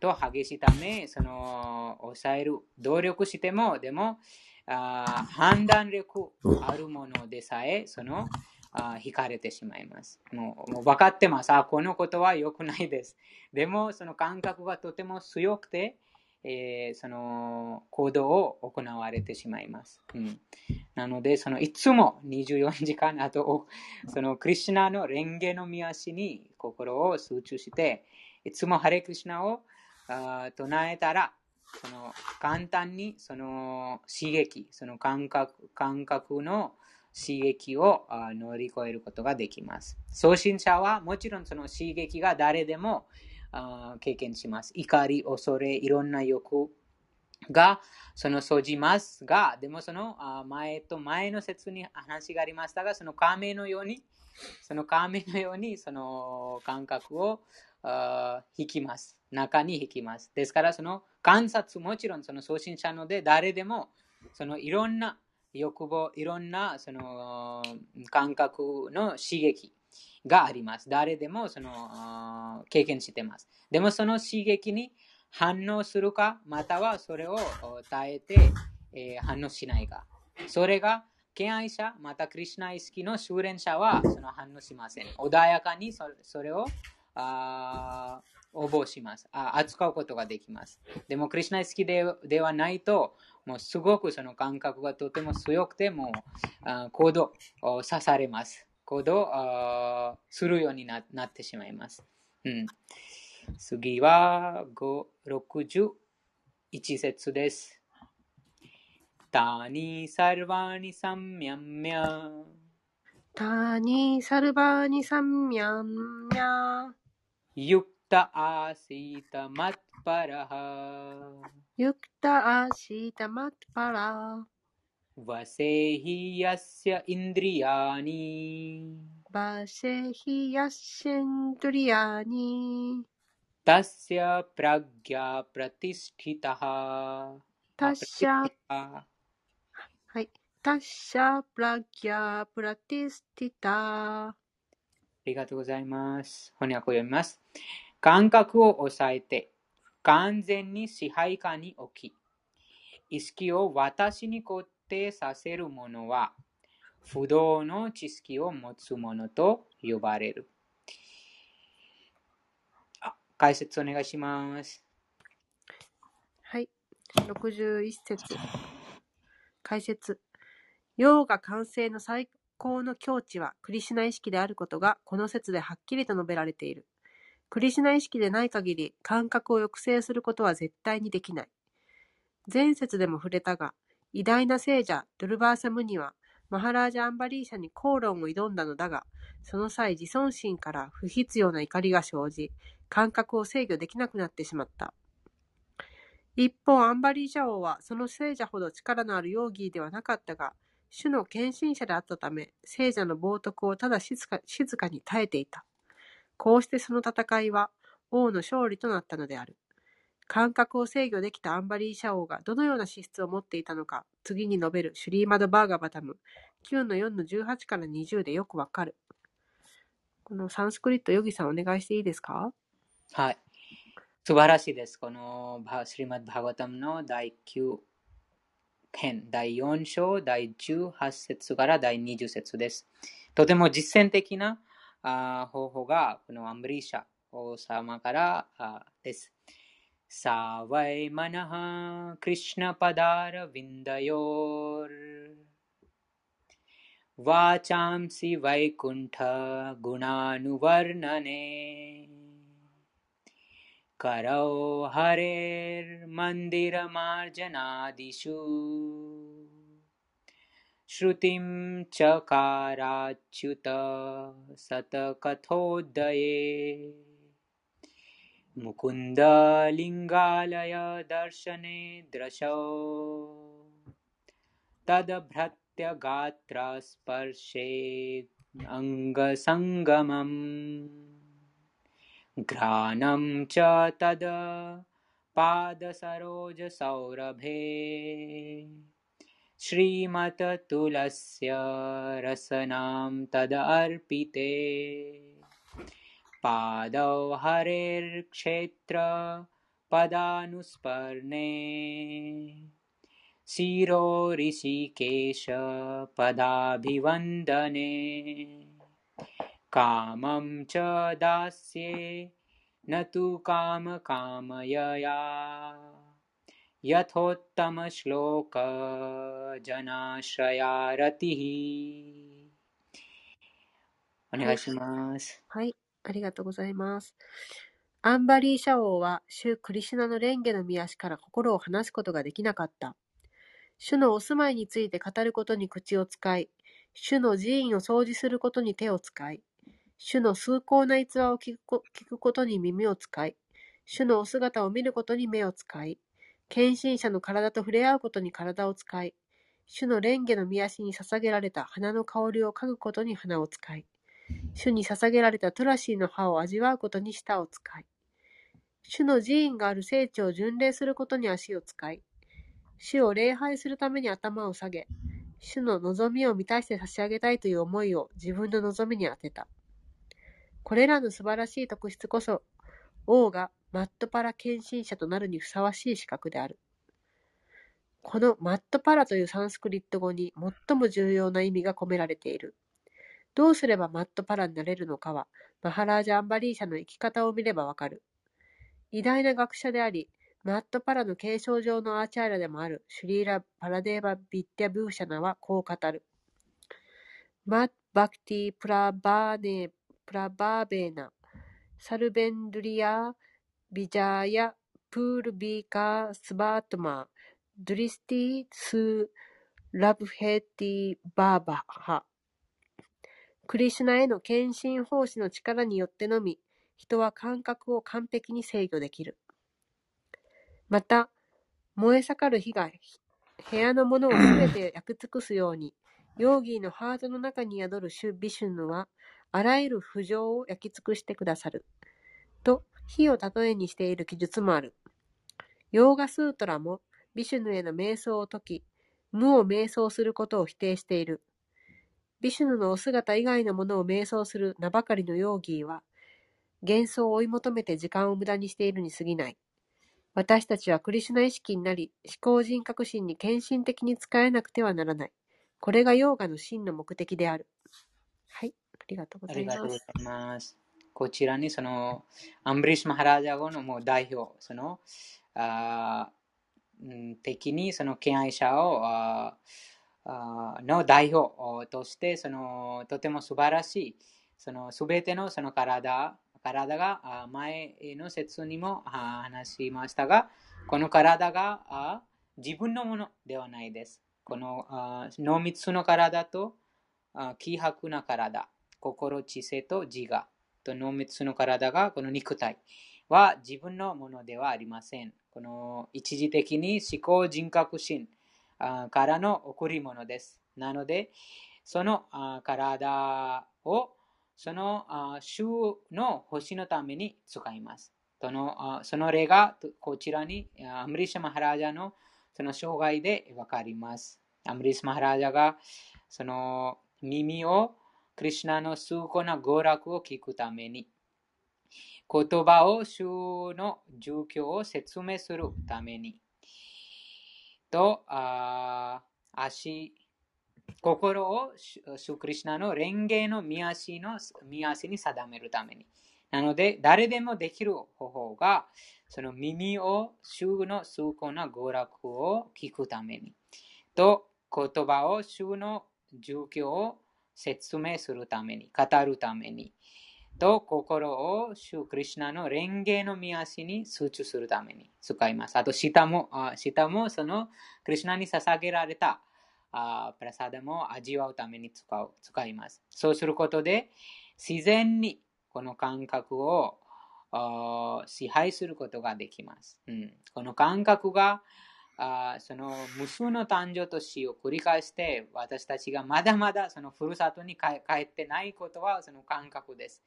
と激しいため、その抑える、努力しても、でもあ判断力あるものでさえ、そのあ惹かれてしまいます。もうもう分かってます。あ、このことは良くないです。でも、その感覚がとても強くて、えー、その行動を行われてしまいます。うん、なので、そのいつも24時間、あと、そのクリュナの蓮華の見足に心を集中して、いつもハレクリシナをあ唱えたら、その簡単にその刺激、その感覚感覚の刺激を乗り越えることができます。送信者はもちろんその刺激が誰でもあ経験します。怒り、恐れ、いろんな欲がその生じますが、でもその前と前の説に話がありましたが、その亀のように、その亀のようにその感覚を引きます。中に引きます。ですから、その観察もちろんその送信者ので誰でもそのいろんな欲望、いろんなその感覚の刺激があります。誰でもその経験してます。でもその刺激に反応するか、またはそれを耐えて、えー、反応しないか。それが、敬愛者、またクリュナ意識の修練者はその反応しません。穏やかにそれをあ応募しますあ。扱うことができます。でも、クリュナ意識でではないと、もうすごくその感覚がとても強くて、もう行動をさされます。行動するようになってしまいます。うん、次は61節です。タニサルバニサンミャンミャタニサルバニサンミャンミャユクタアシタマッパラハユクタアシタマッパラハ वसेहि यस्य इन्द्रियाणि वसेहि यस्येन्द्रियाणि तस्य प्रज्ञा प्रतिष्ठितः タッシャはい。タッシャプラギャプラティスティタありがとうございます。翻訳を読みます。感覚を抑えて、完全に支配下に置き、意識を私に固 定させるものは、不動の知識を持つものと呼ばれる。解説お願いします。はい。61節。解説。陽が完成の最高の境地はクリシナ意識であることがこの説ではっきりと述べられている。クリシナ意識でない限り感覚を抑制することは絶対にできない。前節でも触れたが、偉大な聖者ドルバーサムにはマハラージャ・アンバリーシャに口論を挑んだのだが、その際自尊心から不必要な怒りが生じ、感覚を制御できなくなってしまった。一方、アンバリーシャ王はその聖者ほど力のある容疑ではなかったが、主の献身者であったため、聖者の冒涜をただ静か静かに耐えていた。こうしてその戦いは王の勝利となったのである。感覚を制御できたアンバリーシャ王がどのような資質を持っていたのか、次に述べるシュリーマド・バーガバタム9の4の18から20でよくわかる。このサンスクリット、ヨギさんお願いしていいですか？はい。素晴らしいです。このシュリーマッバーガタムの第9編、第4章、第18節から第20節です。とても実践的なあ方法がこのアンブリーシャ王様からあです。सा वै मनः कृष्णपदारविन्दयोर्वाचांसि वैकुण्ठगुणानुवर्णने करौ हरेर्मन्दिरमार्जनादिषु। श्रुतिं चकाराच्युत सतकथोदये मुकुन्दलिङ्गालय दर्शने दृशौ तदभ्रत्यगात्रस्पर्शे अङ्गसङ्गमम्। घ्राणं च तद् पादसरोजसौरभे। श्रीमततुलस्य रसनां तदर्पिते पादौ हरेर्क्षेत्र पदानुस्पर्णे शिरो ऋषिकेश पदाभिवन्दने कामं च दास्ये न तु कामकामयया यथोत्तमश्लोक जनाश्रयारतिः お願いします。はい、 ありがとうございます。アンバリーシャ王は、主クリシュナの蓮華の見足から心を離すことができなかった。主のお住まいについて語ることに口を使い、主の寺院を掃除することに手を使い、主の崇高な逸話を聞くことに耳を使い、主のお姿を見ることに目を使い、献身者の体と触れ合うことに体を使い、主の蓮華の御足に捧げられた花の香りを嗅ぐことに花を使い、主に捧げられたトラシーの葉を味わうことに舌を使い、主の寺院がある聖地を巡礼することに足を使い、主を礼拝するために頭を下げ、主の望みを満たして差し上げたいという思いを自分の望みに当てた。これらの素晴らしい特質こそ、王がマットパラ献身者となるにふさわしい資格である。このマットパラというサンスクリット語に最も重要な意味が込められている。どうすればマットパラになれるのかは、マハラージャ・アンバリーシャの生き方を見ればわかる。偉大な学者であり、マットパラの継承上のアーチャーラでもあるシュリーラ・パラデーバ・ビッティア・ブーシャナはこう語る。マッバクティ・プラバーネ・プラバーベーナ、サルベンドリア・ビジャーヤ・プールビーカー・スバートマー、ドリスティ・ス・ラブヘティ・バーバハ。クリシュナへの献身奉仕の力によってのみ、人は感覚を完璧に制御できる。また、燃え盛る火が部屋のものをすべて焼き尽くすように、ヨーギーのハートの中に宿るシュ・ビシュヌは、あらゆる不浄を焼き尽くしてくださる。と、火を例えにしている記述もある。ヨーガスートラも、ビシュヌへの瞑想を解き、無を瞑想することを否定している。ビシュヌのお姿以外のものを瞑想する名ばかりのヨーギーは、幻想を追い求めて時間を無駄にしているに過ぎない。私たちはクリシュナ意識になり、思考人格心に献身的に使えなくてはならない。これがヨーガの真の目的である。はい、ありがとうございます。ありがとうございます。こちらにそのアンブリッシュ・マハラジャ語のもう代表、そのあ的にその敬愛者をあの代表としてそのとても素晴らしいその全てのその体体が前の説にも話しましたがこの体が自分のものではないです。この濃密の体と気迫な体、心、知性と自我と濃密の体がこの肉体は自分のものではありません。この一時的に思考人格心からの贈り物です。なので、その体をその週の星のために使います。そのその例がこちらにアムリシャ・マハラジャのその生涯でわかります。アムリシャ・マハラジャがその耳をクリュナの崇高な娯楽を聞くために、言葉を主の状況を説明するために、と、あ足、心を主クリュナの蓮華の見足の見足に定めるために。なので、誰でもできる方法が、その耳を主の崇高な娯楽を聞くために。と、言葉を主の状況を説明するために、語るために、と心を主クリュナの蓮華の見足に集中するために使います。あと、舌も、舌もそのクリュナに捧げられたあプラサダも味わうために使う使います。そうすることで、自然にこの感覚を支配することができます。うん、この感覚があその無数の誕生と死を繰り返して私たちがまだまだそのふるさとに帰ってないことはその感覚です。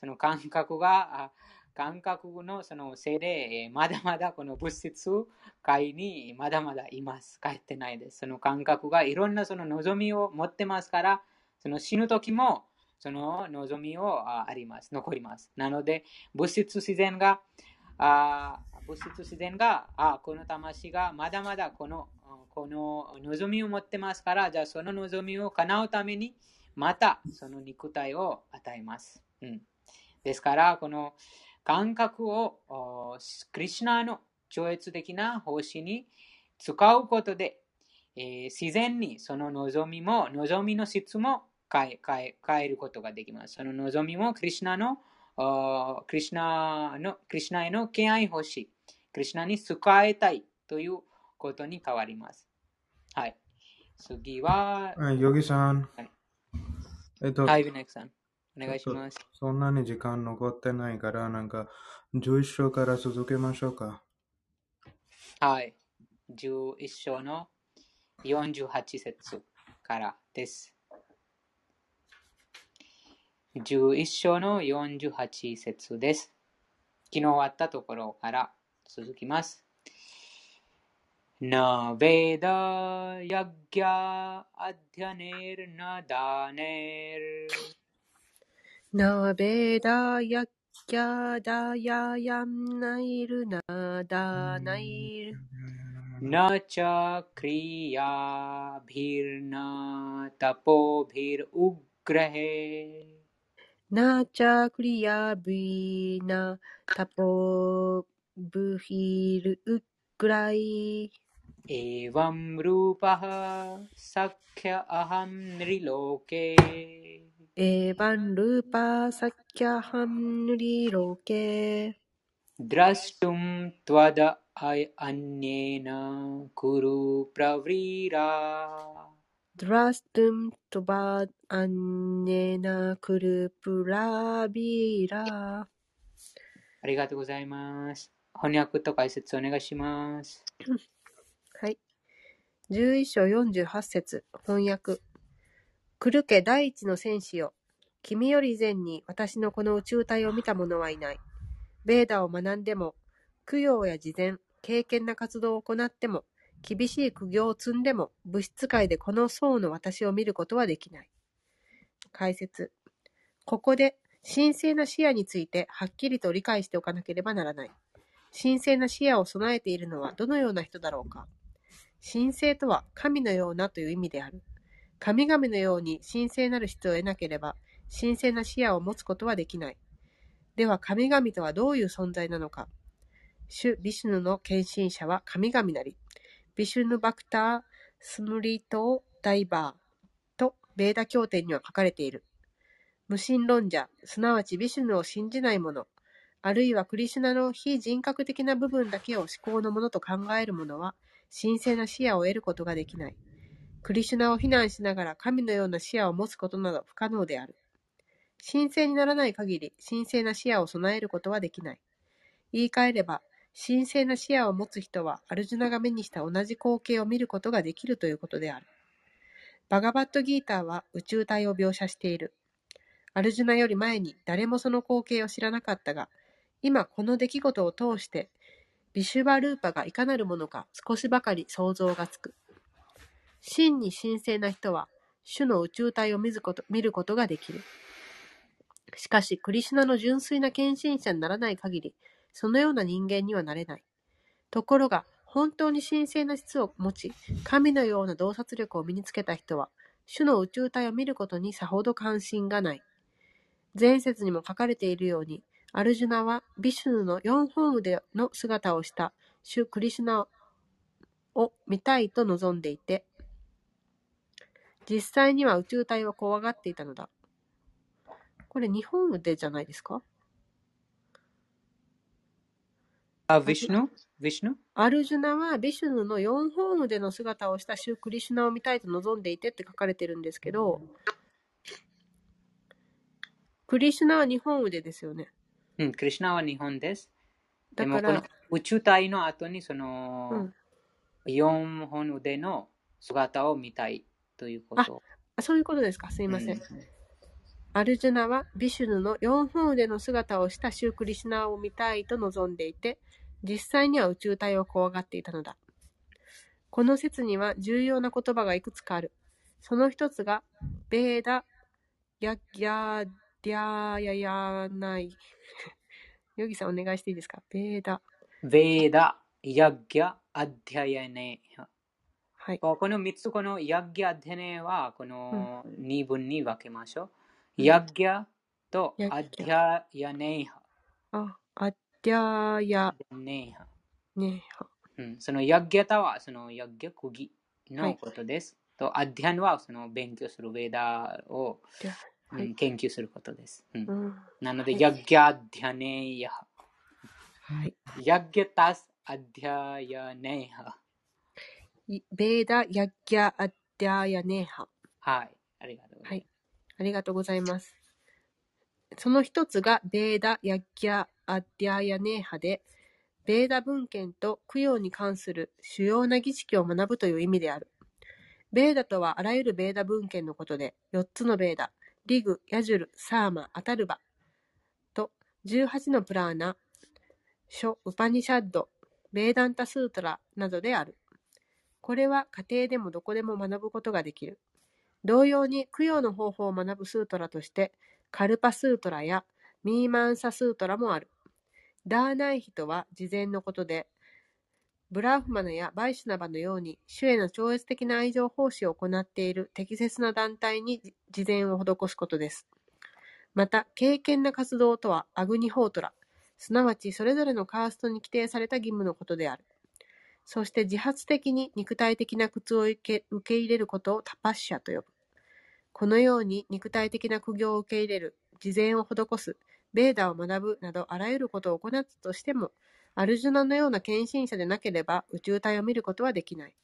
その感覚が感覚のそのせいで、まだまだこの物質界にまだまだいます。帰ってないです。その感覚がいろんなその望みを持ってますから、その死ぬ時もその望みをあります。残ります。なので、物質自然が、あ物質自然が、あこの魂がまだまだこのこの望みを持ってますから、じゃあその望みを叶うために、またその肉体を与えます。うん、ですから、この感覚をおクリシュナの超越的な方針に使うことで、えー自然にその望みも、望みの質も変え変え変えることができます。その望みもクリシュナのおクリシュナのクリシュナへの敬愛欲しい、クリシュナに使いたいということに変わります。はい。次は、あヨギさんはい。えっと、はい、ビナクさん。お願いします。そんなに時間残ってないから、なんか、11章から続けましょうか。はい。11章の48節からです。11章の48節です。昨日あったところから続きます。न वेद यज्ञ अध्यनेर्न दानेर् なべだやっきゃだややんないるなだないる न च क्रियाभिर्न तपोभिरुग्रहे なちゃくりやびなたぽぶひるうぐらい एवं रूपः सख्य अहं नृलोके えばんるぱさっきゃはんぬりろけ द्रष्टुं त्वद अन्येन कुरु प्रव्रीरा ドラストゥムとばあんねなくるぷらびらありがとうございます。翻訳と解説お願いします。はい。11章48節翻訳。 クルケ第一の戦士よ。君より前に私のこの宇宙体を見た者はいない。ベーダーを学んでも、供養や事前、敬虔な活動を行っても、厳しい苦行を積んでも、物質界でこの層の私を見ることはできない。解説。ここで、神聖な視野についてはっきりと理解しておかなければならない。神聖な視野を備えているのはどのような人だろうか神聖とは神のようなという意味である。神々のように神聖なる質を得なければ、神聖な視野を持つことはできない。では神々とはどういう存在なのか主ビシュヌの献身者は神々なり。ビシュヌバクター・スムリート・ダイバーとベーダ経典には書かれている。無神論者、すなわちビシュヌを信じない者、あるいはクリシュナの非人格的な部分だけを思考のものと考える者は、神聖な視野を得ることができない。クリシュナを非難しながら神のような視野を持つことなど不可能である。神聖にならない限り神聖な視野を備えることはできない。言い換えれば、神聖な視野を持つ人はアルジュナが目にした同じ光景を見ることができるということである。バガバットギーターは宇宙体を描写している。アルジュナより前に誰もその光景を知らなかったが、今この出来事を通して、ビシュバルーパがいかなるものか少しばかり想像がつく。真に神聖な人は、主の宇宙体を見ること見ることができる。しかし、クリシュナの純粋な献身者にならない限り、そのような人間にはなれない。ところが、本当に神聖な質を持ち、神のような洞察力を身につけた人は、主の宇宙体を見ることにさほど関心がない。前節にも書かれているように、アルジュナはビシュヌの四本腕の姿をした主クリシュナを見たいと望んでいて、実際には宇宙体を怖がっていたのだ。これ日本腕じゃないですか？あ、ヴィシュヌヴィシュヌアルジュナはビシュヌの四本腕の姿をした主クリシュナを見たいと望んでいてって書かれてるんですけど、クリシュナは二本腕ですよね。うん、クリシュナは日本です。だから宇宙体の後にそうんの、4本腕の姿を見たいということ。あそういうことですかすいません。うんアルジュナはビシュヌの四本腕の姿をしたシュークリシナーを見たいと望んでいて、実際には宇宙体を怖がっていたのだ。この説には重要な言葉がいくつかある。その一つが、ベーダ、ヤギャディャヤヤナイ。ヨギさんお願いしていいですか？ベーダ。ベーダ、ヤギャ、アディアヤネ。はい。この3つ、このヤギャ、アディネは、この2分に分けましょう。うんヤギャとヤギャアディアヤネハ。あ、アデャヤネハネハ。うん、そのヤギャタはそのヤギャ釘はいのことです。と、アディアンはその勉強するベーダを、デャうんはい。研究することです。うんうん。なので、はいヤギャディアネヤハ。はい。ヤギャタスアディアヤネハ。いベーダ、ヤッギャ、アッデャーヤネーハ。はい。ありがとうございます。はい。ありがとうございます。その一つが、ベーダ、ヤッギャ、アッデャーヤネーハで、ベーダ文献と供養に関する主要な儀式を学ぶという意味である。ベーダとはあらゆるベーダ文献のことで、4つのベーダ、リグ、ヤジュル、サーマ、アタルバと18のプラーナ、書、ウパニシャッド、ベーダンタスートラなどである。これは家庭でもどこでも学ぶことができる。同様に供養の方法を学ぶスートラとして、カルパスートラやミーマンサスートラもある。ダーナイヒとは事前のことで、ブラーフマナやバイシュナバのように主への超越的な愛情奉仕を行っている適切な団体に事前を施すことです。また、敬虔な活動とはアグニホートラ、すなわちそれぞれのカーストに規定された義務のことである。そして自発的に肉体的な苦痛を受け受け入れることをタパッシャと呼ぶ。このように肉体的な苦行を受け入れる、事前を施す、ベーダを学ぶなどあらゆることを行ったとしても、アルジュナのような献身者でなければ宇宙体を見ることはできない。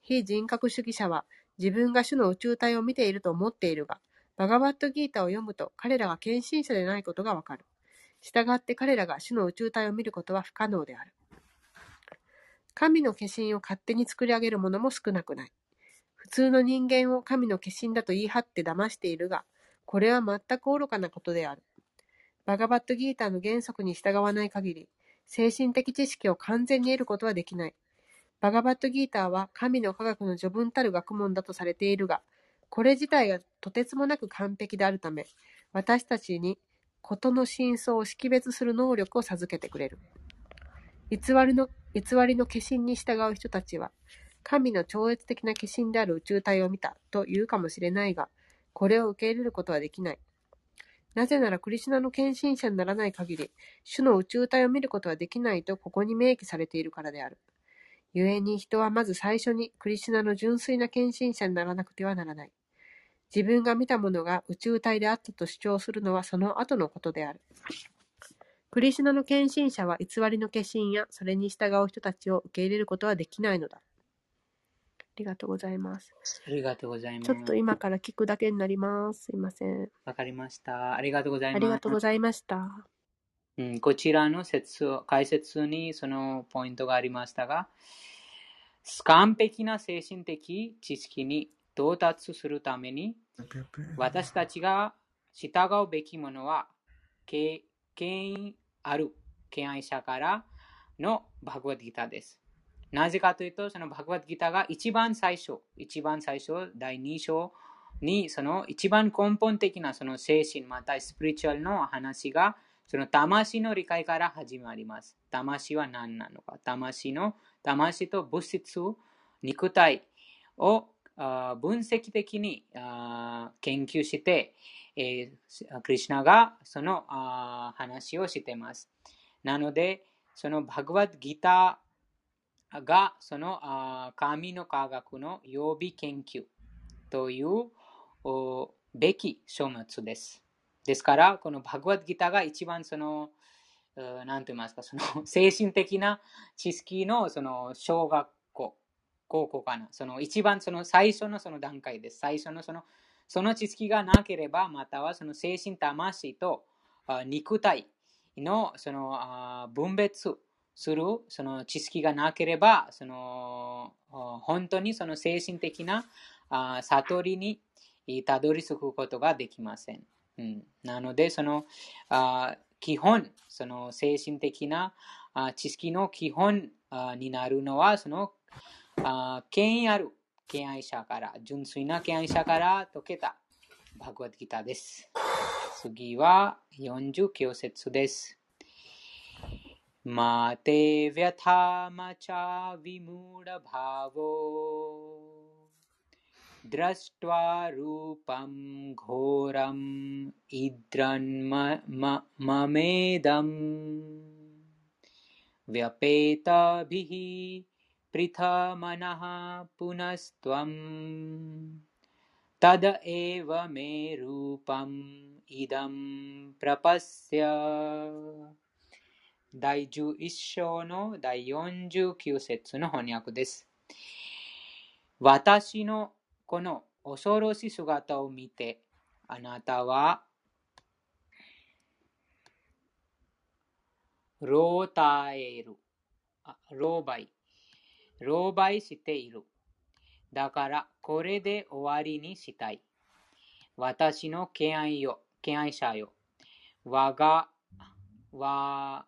非人格主義者は自分が主の宇宙体を見ていると思っているが、バガバットギータを読むと彼らが献身者でないことがわかる。したがって彼らが主の宇宙体を見ることは不可能である。神の化身を勝手に作り上げる者も少なくない。普通の人間を神の化身だと言い張って騙しているが、これは全く愚かなことである。バガバットギーターの原則に従わない限り、精神的知識を完全に得ることはできない。バガバットギーターは神の科学の序文たる学問だとされているが、これ自体がとてつもなく完璧であるため、私たちに事の真相を識別する能力を授けてくれる。偽りの偽りの化身に従う人たちは、神の超越的な化身である宇宙体を見たと言うかもしれないが、これを受け入れることはできない。なぜならクリシュナの献身者にならない限り、主の宇宙体を見ることはできないとここに明記されているからである。故に人はまず最初にクリシュナの純粋な献身者にならなくてはならない。自分が見たものが宇宙体であったと主張するのはその後のことである。クリシュナの献身者は偽りの化身やそれに従う人たちを受け入れることはできないのだ。ありがとうございます。ありがとうございます。ちょっと今から聞くだけになります。すいません。わかりました。ありがとうございます。ありがとうございました。うん、こちらの説解説にそのポイントがありましたが、完璧な精神的知識に到達するために、私たちが従うべきものは、敬敬ある敬愛者からのバグワッドギターです。なぜかというと、そのバグワッドギターが一番最初、一番最初、第2章に、その一番根本的なその精神、またスピリチュアルの話が、その魂の理解から始まります。魂は何なのか。魂の、魂と物質、肉体を分析的に研究して、えークリシュナがそのあ話をしています。なので、そのバグワッドギターがそのあ神の科学の曜日研究というおべき書物です。ですから、このバグワッドギターが一番その、うなんて言いますか、その 精神的な知識のその小学校、高校かな。その一番その最初のその段階です。最初のそのその知識がなければ、またはその精神魂と肉体のその分別するその知識がなければ、その本当にその精神的な悟りにたどり着くことができません。うん、なので、その基本、その精神的な知識の基本になるのは、その権威ある敬愛者から、純粋な敬愛者から解けたバグワッドギターです。次は49節です。マテヴィャタマチャヴィムーダバヴォ दृष्ट्वा रूपं घोरम् इद्रन्ममेदम् व्यपेतभिः पृथमनः पुनस्त्वम् तद एव मे रूपम् इदं प्रपस्य 第11章の第49節の翻訳です。私のこの恐ろしい姿を見て、あなたは、老体える。あ老媒。 老媒している。だから、これで終わりにしたい。私の敬愛よ、敬愛者よ。我が、わ、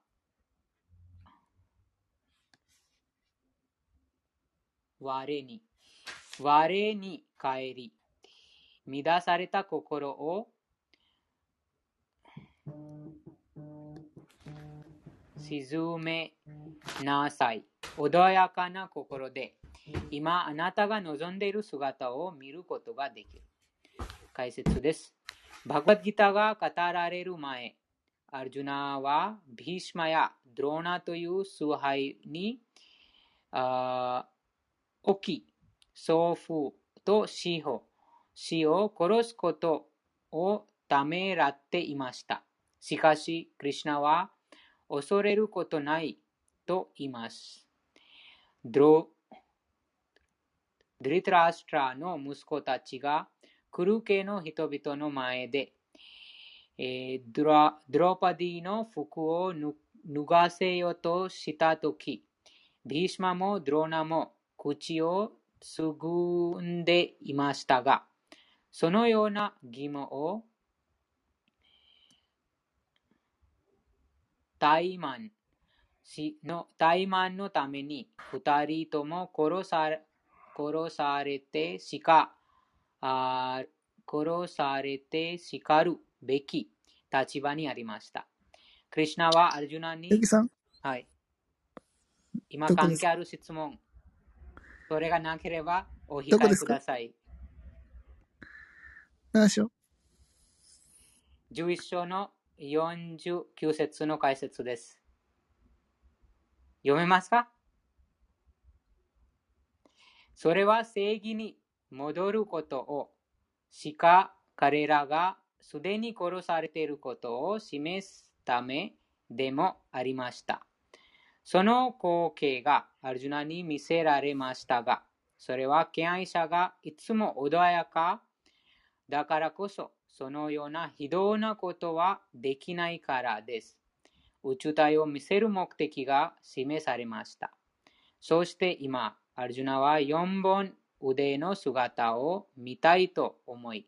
我に、我に帰り、乱された心を沈めなさい。穏やかな心で、今あなたが望んでいる姿を見ることができる。解説です。バグワッドギターが語られる前、アルジュナはビーシマやドローナという崇拝に起き、祖父と死を死を殺すことをためらっていました。しかし、クリシナは恐れることないと言います。ドロドリトラストラの息子たちがクルケの人々の前で、えードラドロパディの服をぬ脱がせようとしたとき、ビーシマもドローナも口をつぐんでいましたが、そのような義務を怠慢しの怠慢のために二人とも殺され殺されてしかあー殺されて叱るべき立場にありました。クリシナはアルジュナにはい。今関係ある質問。それがなければお控えください。何でしょう？11章の49節の解説です。読めますか？それは正義に戻ることをしか彼らがすでに殺されていることを示すためでもありました。その光景がアルジュナに見せられましたが、それは敬愛者がいつも穏やかだからこそ、そのような非道なことはできないからです。宇宙体を見せる目的が示されました。そして今、アルジュナは4本腕の姿を見たいと思い、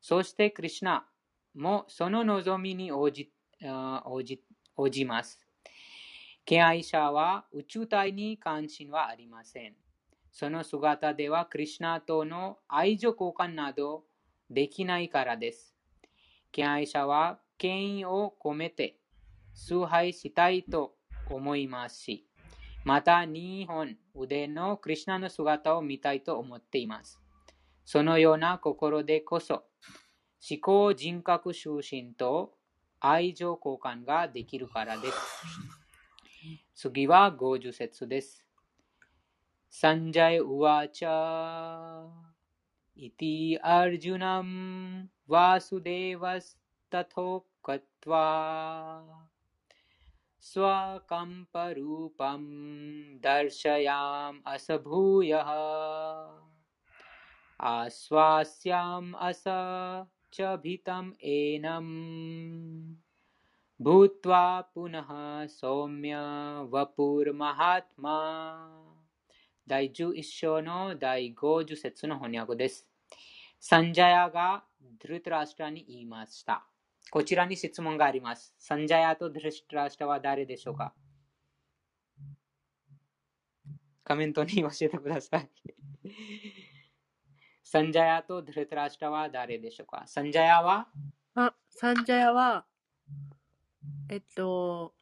そしてクリシュナもその望みに応じ応じ応じます。敬愛者は宇宙体に関心はありません。その姿ではクリシュナとの愛情交換などできないからです。敬愛者は権威を込めて崇拝したいと思いますし、また2本腕のクリシュナの姿を見たいと思っています。そのような心でこそ、思考人格出身と愛情交換ができるからです。次は50節です。サンジャイウワチャイティアルジュナムワスデワスタトカトワ स्वकम्परूपं दर्शयाम् असभूयः आश्वास्याम् अस च भितम् एनम् भूत्वा पुनः सौम्य वपुर्महात्मा 第11章の第50節の翻訳です。サンジャヤがドゥルトラストラに言いました。 こちらに質問があります。サンジャヤとドリシュトラシュタは誰でしょうか？コメントに教えてください。サンジャヤとドリトラシュタは誰でしょうか？サンジャヤは？あ、サンジャヤは、えっと、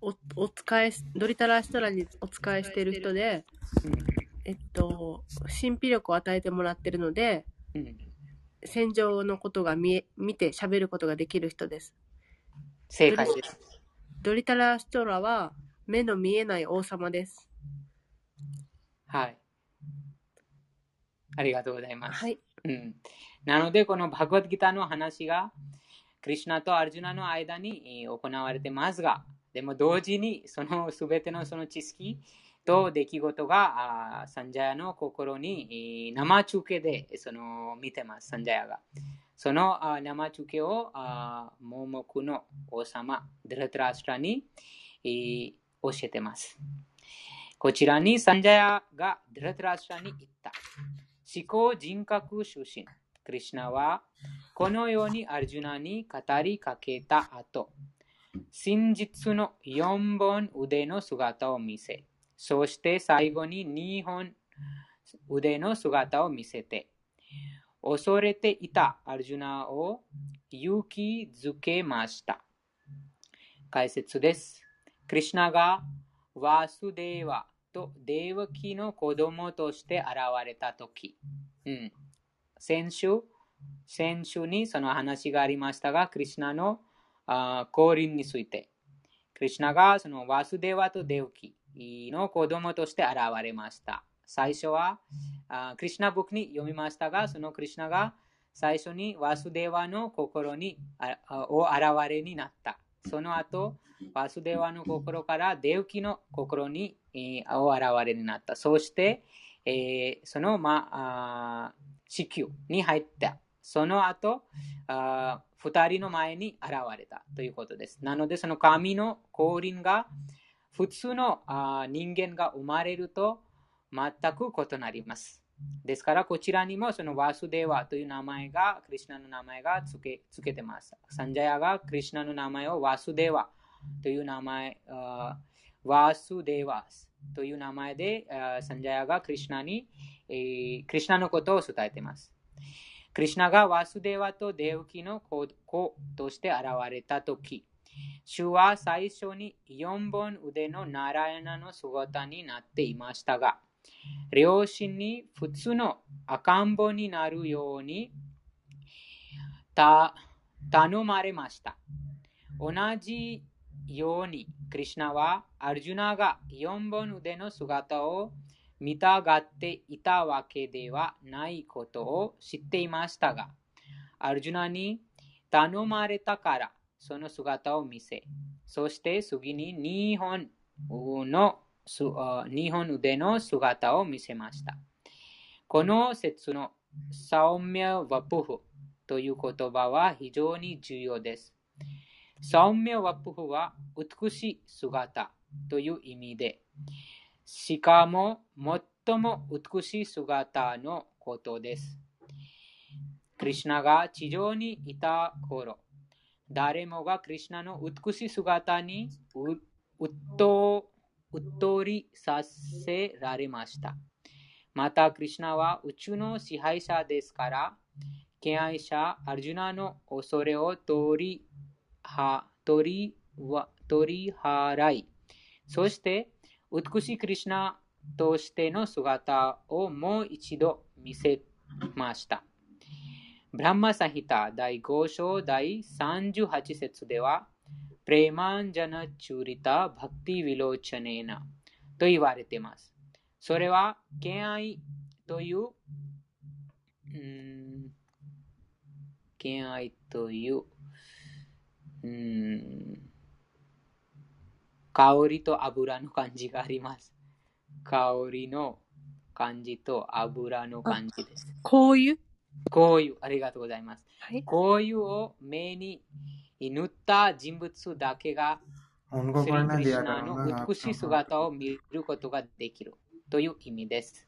お、お使いし、ドリタラシトラにお使いしてる人で、えっと、神秘力を与えてもらってるので、うんうん戦場のことが見え、見て喋ることができる人です。正解です。ドリタラシトラは目の見えない王様です。はい。ありがとうございます。はい。うん、なので、このバグワッドギターの話が、クリシュナとアルジュナの間にえー行われてますが、でも同時にそのすべてのその知識と出来事がサンジャヤの心に生中継でその見てます、サンジャヤが。その生中継を盲目の王様、ドラトラストラに教えてます。こちらにサンジャヤがドラトラストラに言った。思考人格出身。クリシュナはこのようにアルジュナに語りかけた後、真実の4本腕の姿を見せ、そして最後に2本腕の姿を見せて、恐れていたアルジュナを勇気づけました。解説です。クリシュナがワスデーワとデーワキの子供として現れたとき、うん、先週、先週にその話がありましたが、クリシュナのあ降臨について、クリシュナがそのワスデーワとデーワキ。の子供として現れました。最初はクリシュナブックに読みましたが、そのクリシュナが最初にワスデーワの心にを現れになった。その後、ワスデーワの心からデウキの心に、えー、を現れになった。そして、えーその、まあ、地球に入った。その後、二人の前に現れたということです。なので、その神の降臨が普通のあ人間が生まれると全く異なります。ですから、こちらにもそのワスデーワという名前が、クリシュナの名前がつけつけてます。サンジャヤがクリシュナの名前をワスデーワという名前、ワスデーワという名前で、サンジャヤがクリシュナに、えークリシュナのことを伝えています。クリシュナがワスデーワとデウキの子子として現れたとき、主は最初に4本腕のナラヤナの姿になっていましたが、両親に普通の赤ん坊になるようにた頼まれました。同じように、クリシュナはアルジュナが4本腕の姿を見たがっていたわけではないことを知っていましたが、アルジュナに頼まれたからその姿を見せ、そして次に2本のすあ2本腕の姿を見せました。この説のサオミャワプフという言葉は非常に重要です。サオミャワプフは美しい姿という意味で、しかも最も美しい姿のことです。クリシュナが地上にいた頃、誰もがクリシュナの美しい姿にうっとうっとりさせられました。また、クリシュナは宇宙の支配者ですから、敬愛者アルジュナの恐れを取りは取りは取り払い、そして美しいクリシュナとしての姿をもう一度見せました。ブランマサヒタ第5章第38節では、プレマンジャナチュリタバクティヴィローチャネーナと言われています。それは、敬愛という、うーん敬愛という、うん香りと油の感じがあります。香りの感じと油の感じです。こういう？こうありがとうございます。こういうを目に塗った人物だけが、そのクリシナの美しい姿を見ることができるという意味です。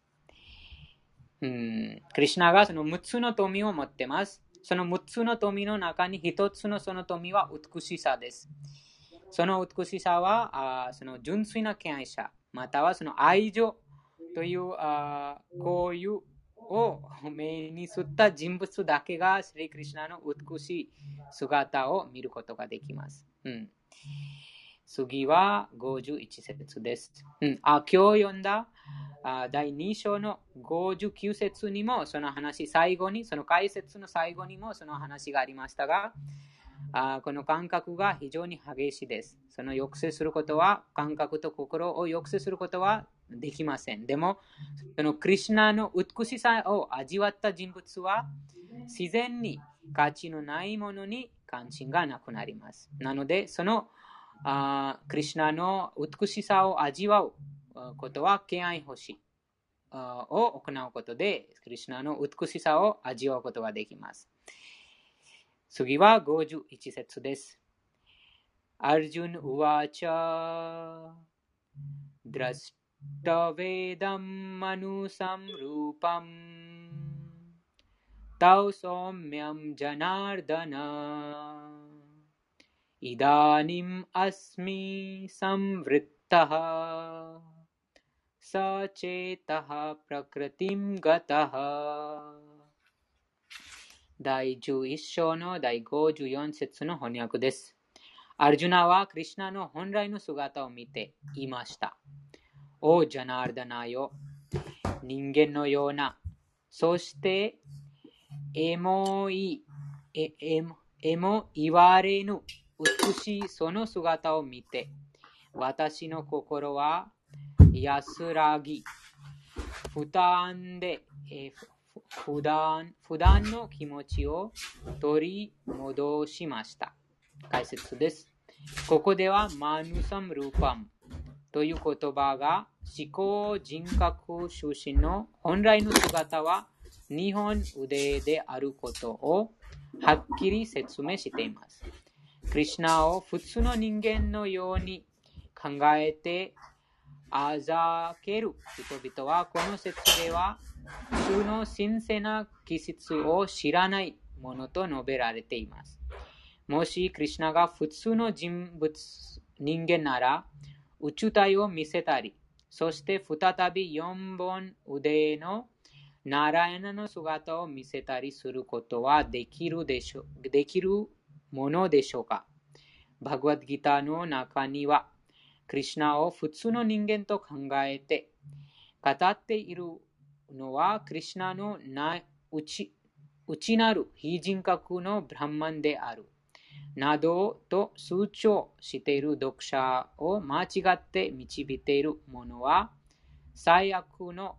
うん、クリシナがその6つの富を持ってます。その6つの富の中に1つのその富は美しさです。その美しさは、あその純粋な権威者、またはその愛情というあこういうを目にすった人物だけがシリクリシナの美しい姿を見ることができます。うん、次は51節です。うん、あ今日読んだあ第2章の59節にもその話、最後に、その解説の最後にもその話がありましたが、あこの感覚が非常に激しいです。その抑制することは、感覚と心を抑制することはできません。でも、そのクリシナの美しさを味わった人物は、自然に価値のないものに関心がなくなります。なので、そのあクリシナの美しさを味わうことは、敬愛欲しを行うことで、クリシナの美しさを味わうことができます。次は51節です。アルジュン・ウワチャドラスタヴェダン・マヌサム・ルーパムタウソミャム・ジャナーダナイダニム・アスミ・サム・ヴリッタハサチェタハ・プラクラティム・ガタハ第11章の第54節の翻訳です。アルジュナはクリシナの本来の姿を見ていました。おジャナーダナよ、人間のような、そして、えもい、え、えも、えも言われぬ美しいその姿を見て、私の心は安らぎ、負担で、え普段普段の気持ちを取り戻しました。解説です。ここではマヌサムルーパムという言葉が思考人格出身の本来の姿は日本腕であることをはっきり説明しています。クリシナを普通の人間のように考えてあざける人々はこの説では主の神聖な気質を知らないものと述べられています。もし、クリシナが普通の人物、人間なら、宇宙体を見せたり、そして再び4本腕のナラヤナの姿を見せたりすることはできるでしょできるものでしょうかバグワッドギターの中には、クリシナを普通の人間と考えて語っているのはクリシナの内内なる非人格のブランマンである。などと数張している読者を間違って導いている者は最悪の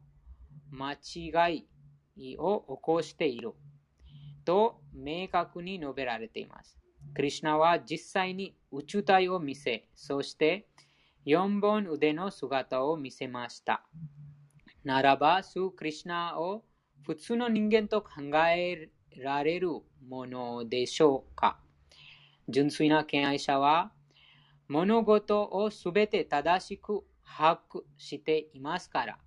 間違いを起こしていると明確に述べられています。クリシナは実際に宇宙体を見せ、そして4本腕の姿を見せました。ならば、スクリシナを普通の人間と考えられるものでしょうか？純粋な敬愛者は、物事をすべて正しく把握していますから、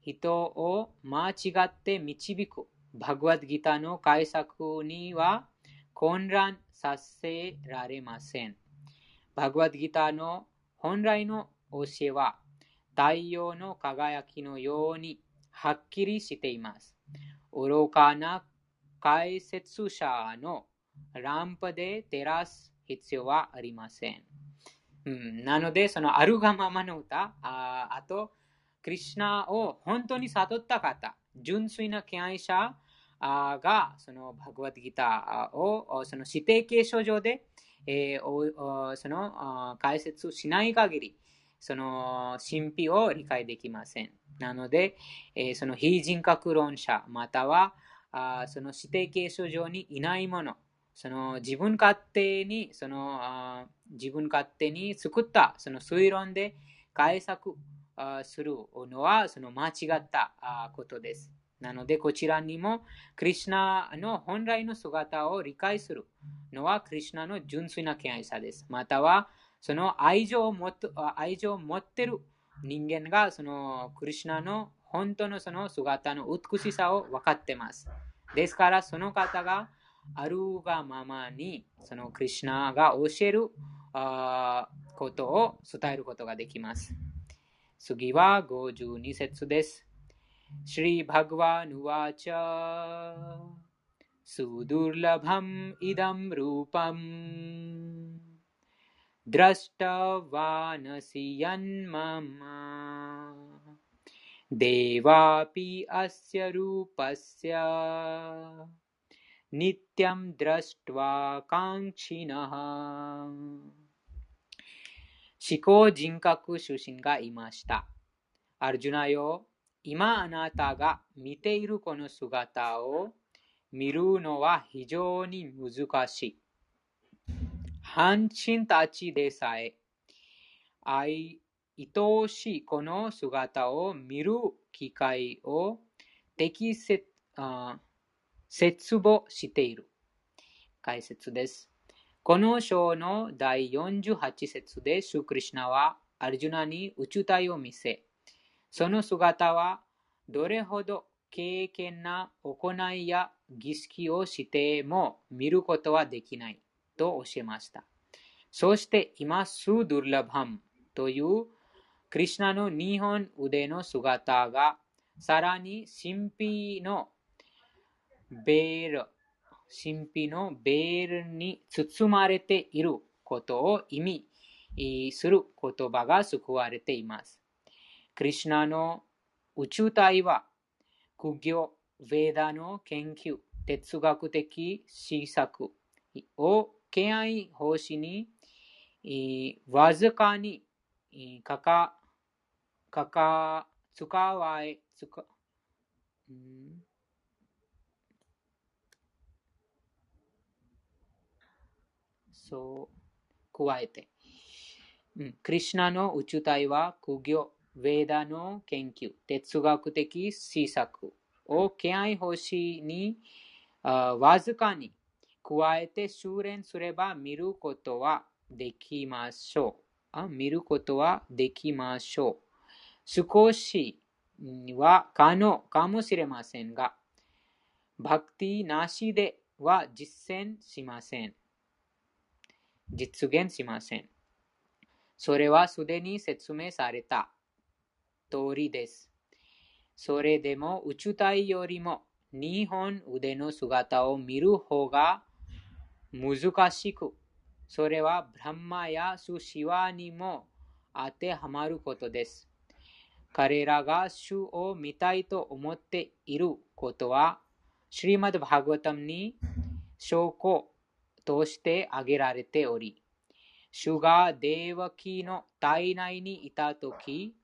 人を間違って導くバグワッドギターの解釈には混乱させられません。バグワッドギターの本来の教えは、太陽の輝きのようにはっきりしています。愚かな解説者のランプで照らす必要はありません。うん、なので、そのあるがままの歌、ああと、クリシナを本当に悟った方、純粋な敬愛者が、そのバグワッドギターをその指定継承上で、えー、その解説しない限り、その神秘を理解できません。なので、えー、その非人格論者、またはあその指定継承上にいないもの、その自分勝手に、そのあ自分勝手に作ったその推論で解釈するのはその間違ったことです。なので、こちらにも、クリュナの本来の姿を理解するのは、クリュナの純粋な敬愛さです。または、その愛情を持っ愛情を持っている人間が、そのクリュナの本当のその姿の美しさを分かっています。ですから、その方があるがままに、そのクリュナが教えるあことを伝えることができます。次は52節です。シリ・バグワヌワチャ、スドゥルラバム・イダム・ルーパム、ドラスタ・ワナシヤン・ママ、デワピ・アシャ・ルーパシヤ、नित्यं दृष्ट्वा काङ्क्षिणः 思考人格出身がいました。アルジュナよ、今あなたが見ているこの姿を見るのは非常に難しい。半身たちでさえ、愛愛しいこの姿を見る機会を適切 絶望している。解説です。この章の第48節で、シュクリシナはアルジュナに宇宙体を見せ、その姿はどれほど経験な行いや儀式をしても見ることはできない。と教えました。そして今、スードゥルラバムというクリュナの日本腕の姿がさらに神秘のベール、神秘のベールに包まれていることを意味する言葉が救われています。クリュナの宇宙体は苦行、ヴェーダの研究、哲学的施策を敬愛奉仕に、わずかにかか、かか、使わえ、使、うん、そう、加えて、うん。クリュナの宇宙体は苦行、ヴェーダの研究、哲学的施策を敬愛奉仕にわずかに加えて修練すれば見ることはできましょう。あ見ることはできましょう。少しは可能かもしれませんが、バクティなしでは実践しません。実現しません。それはすでに説明された通りです。それでも宇宙体よりも日本腕の姿を見る方が難しく、それはブランマやスシワにも当てはまることです。彼らが主を見たいと思っていることは、シリマド・バーグワタムに証拠として挙げられており、主がデーワキの体内にいたとき、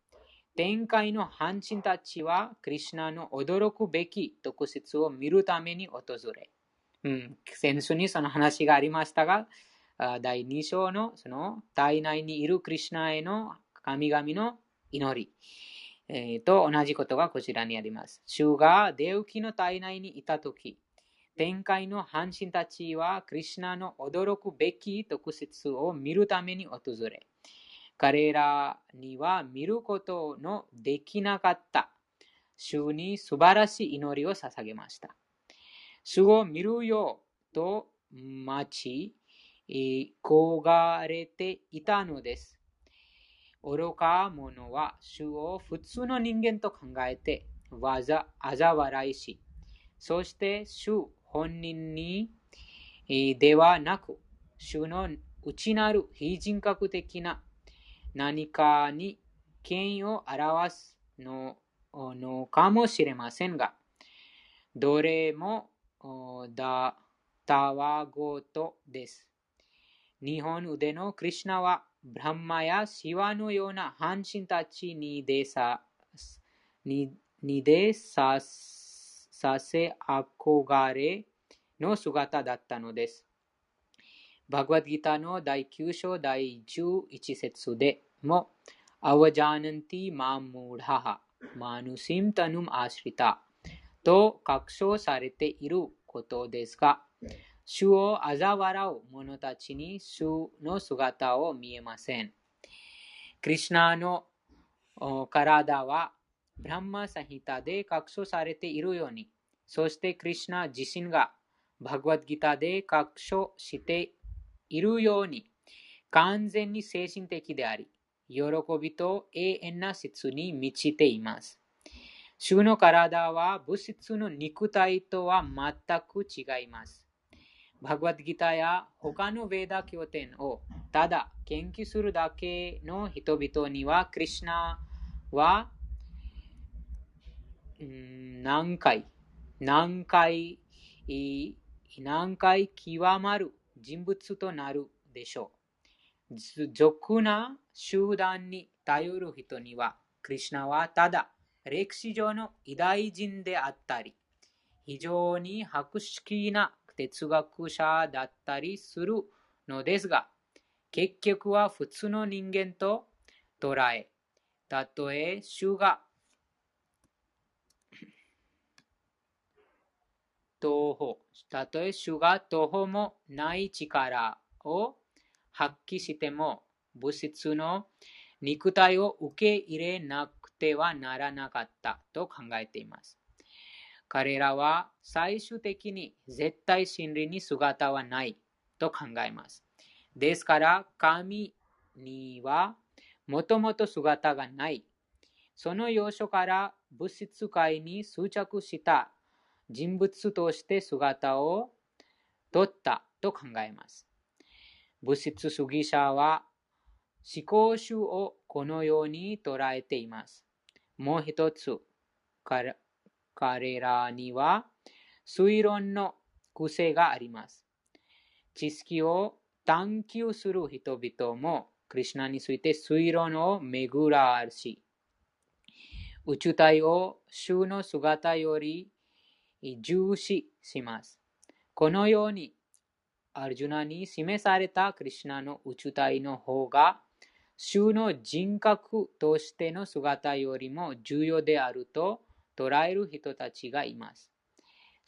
天界の半身たちはクリュナの驚くべき特質を見るために訪れ、うん、先週にその話がありましたが、第2章のその体内にいるクリュナへの神々の祈り、えー、と同じことがこちらにあります。主がデウキの体内にいたとき、天界の半身たちはクリュナの驚くべき特質を見るために訪れ、彼らには見ることのできなかった主に素晴らしい祈りを捧げました。主を見るよと待ち、焦がれていたのです。愚か者は主を普通の人間と考えて、わざ、あざ笑いし、そして主本人にではなく、主の内なる非人格的な何かに権威を表すののかもしれませんが、どれもだたわごとです。日本腕のクリュナは、ブランマやシワのような半身たちにでさ、ににでささせ憧れの姿だったのです。バグワッドギターの第9章第11節でも、アワジャーナンティマムーダハ、マヌシムタヌムアシリタと確証されていることですが、主を嘲笑う者たちに主の姿を見えません。クリュナの体はブランマサヒタで確証されているように、そしてクリュナ自身がバグワッドギターで確証しているように、完全に精神的であり、喜びと永遠な質に満ちています。主の体は物質の肉体とは全く違います。バグワッドギターや他のヴェーダ経典をただ研究するだけの人々には、クリシナはうん何回、何回、何回極まる人物となるでしょう。俗な集団に頼る人には、クリシナはただ歴史上の偉大人であったり、非常に博識な哲学者だったりするのですが、結局は普通の人間と捉え、たとえ主が徒歩、たとえ主が徒歩もない力を発揮しても、物質の肉体を受け入れなくてはならなかったと考えています。彼らは最終的に絶対真理に姿はないと考えます。ですから、神にはもともと姿がない。その要所から物質界に執着した人物として姿を取ったと考えます。物質主義者は思考主をこのように捉えています。もう一つ、彼彼らには推論の癖があります。知識を探求する人々もクリュナについて推論を巡らし、宇宙体を主の姿より重視します。このように、アルジュナに示されたクリュナの宇宙体の方が、主の人格としての姿よりも重要であると捉える人たちがいます。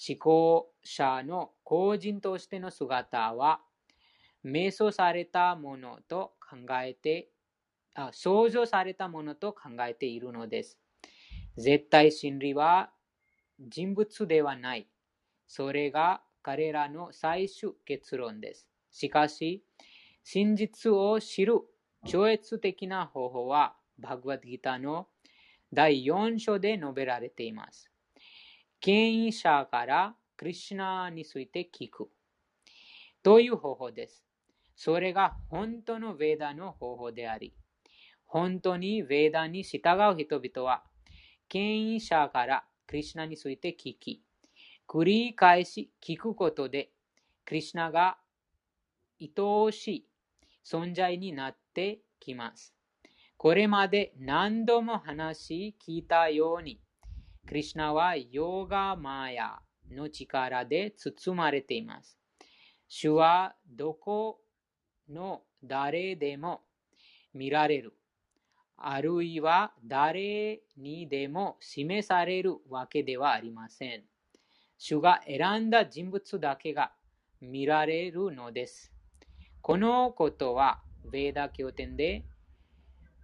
思考者の個人としての姿は、瞑想されたものと考えてあ、想像されたものと考えているのです。絶対真理は人物ではない。それが彼らの最終結論です。しかし、真実を知る超越的な方法は、バグワッドギターの第4章で述べられています。権威者からクリシュナについて聞くという方法です。それが本当のヴェーダの方法であり、本当にヴェーダに従う人々は、権威者からクリシュナについて聞き、繰り返し聞くことで、クリシュナが愛おしい存在になってきます。これまで何度も話し聞いたように、クリシュナはヨガマヤの力で包まれています。主はどこの誰でも見られる。あるいは誰にでも示されるわけではありません。主が選んだ人物だけが見られるのです。このことは、ヴェーダ経典で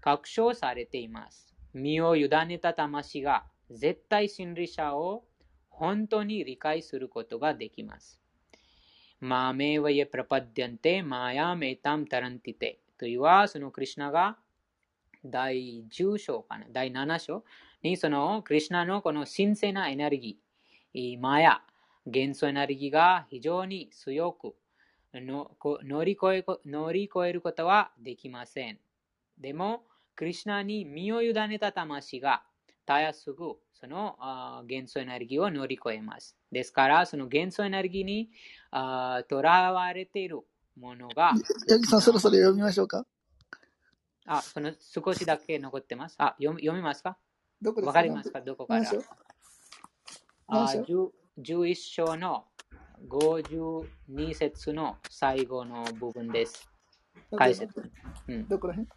確証されています。身を委ねた魂が絶対真理者を本当に理解することができます。マメワヤプラパディアンテマヤメタムタランティテというは、そのクリュナが第10章かな、第7章にそのクリュナのこの神聖なエネルギー、マヤ、元素エネルギーが非常に強く乗り越え乗り越えることはできません。でも、クリュナに身を委ねた魂がたやすぐその元素エネルギーを乗り越えます。ですから、その元素エネルギーにとらわれているものが。ヤギさん、そろそろ読みましょうか？あ、その少しだけ残ってます。あ、読み読みますか？どこですわかりますか？どこから？あ何章 ?11 章の52節の最後の部分です。解説。うん、どこら辺？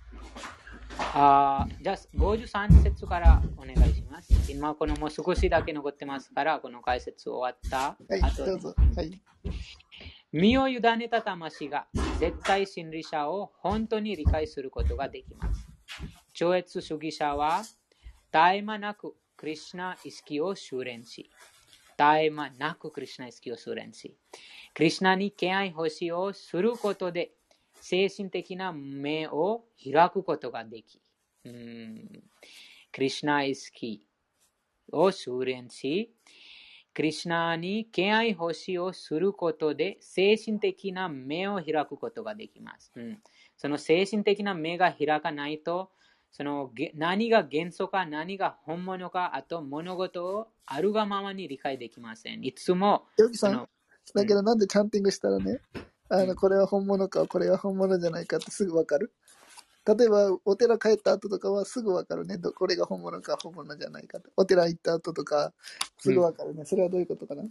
あじゃあ、53節からお願いします。今、このもう少しだけ残ってますから、この解説終わったはい、どうぞ。はい。身を委ねた魂が絶対真理者を本当に理解することができます。超越主義者は絶え間なくクリシナ意識を修練し、絶え間なくクリュナ意識をする練習。クリュナに敬愛欲しをすることで、精神的な目を開くことができ、うん、クリュナ意識をする練習。クリュナに敬愛欲しをすることで、精神的な目を開くことができます。うん、その精神的な目が開かないと、その何が元素か何が本物か、あと物事をあるがままに理解できません。いつも。ヨギさん、だけどなんでチャンティングしたらね、あのこれは本物か、これは本物じゃないかってすぐわかる例えば、お寺帰った後とかはすぐわかるね。これが本物か本物じゃないかお寺行った後とか、すぐわかるね、うん、それはどういうことかな？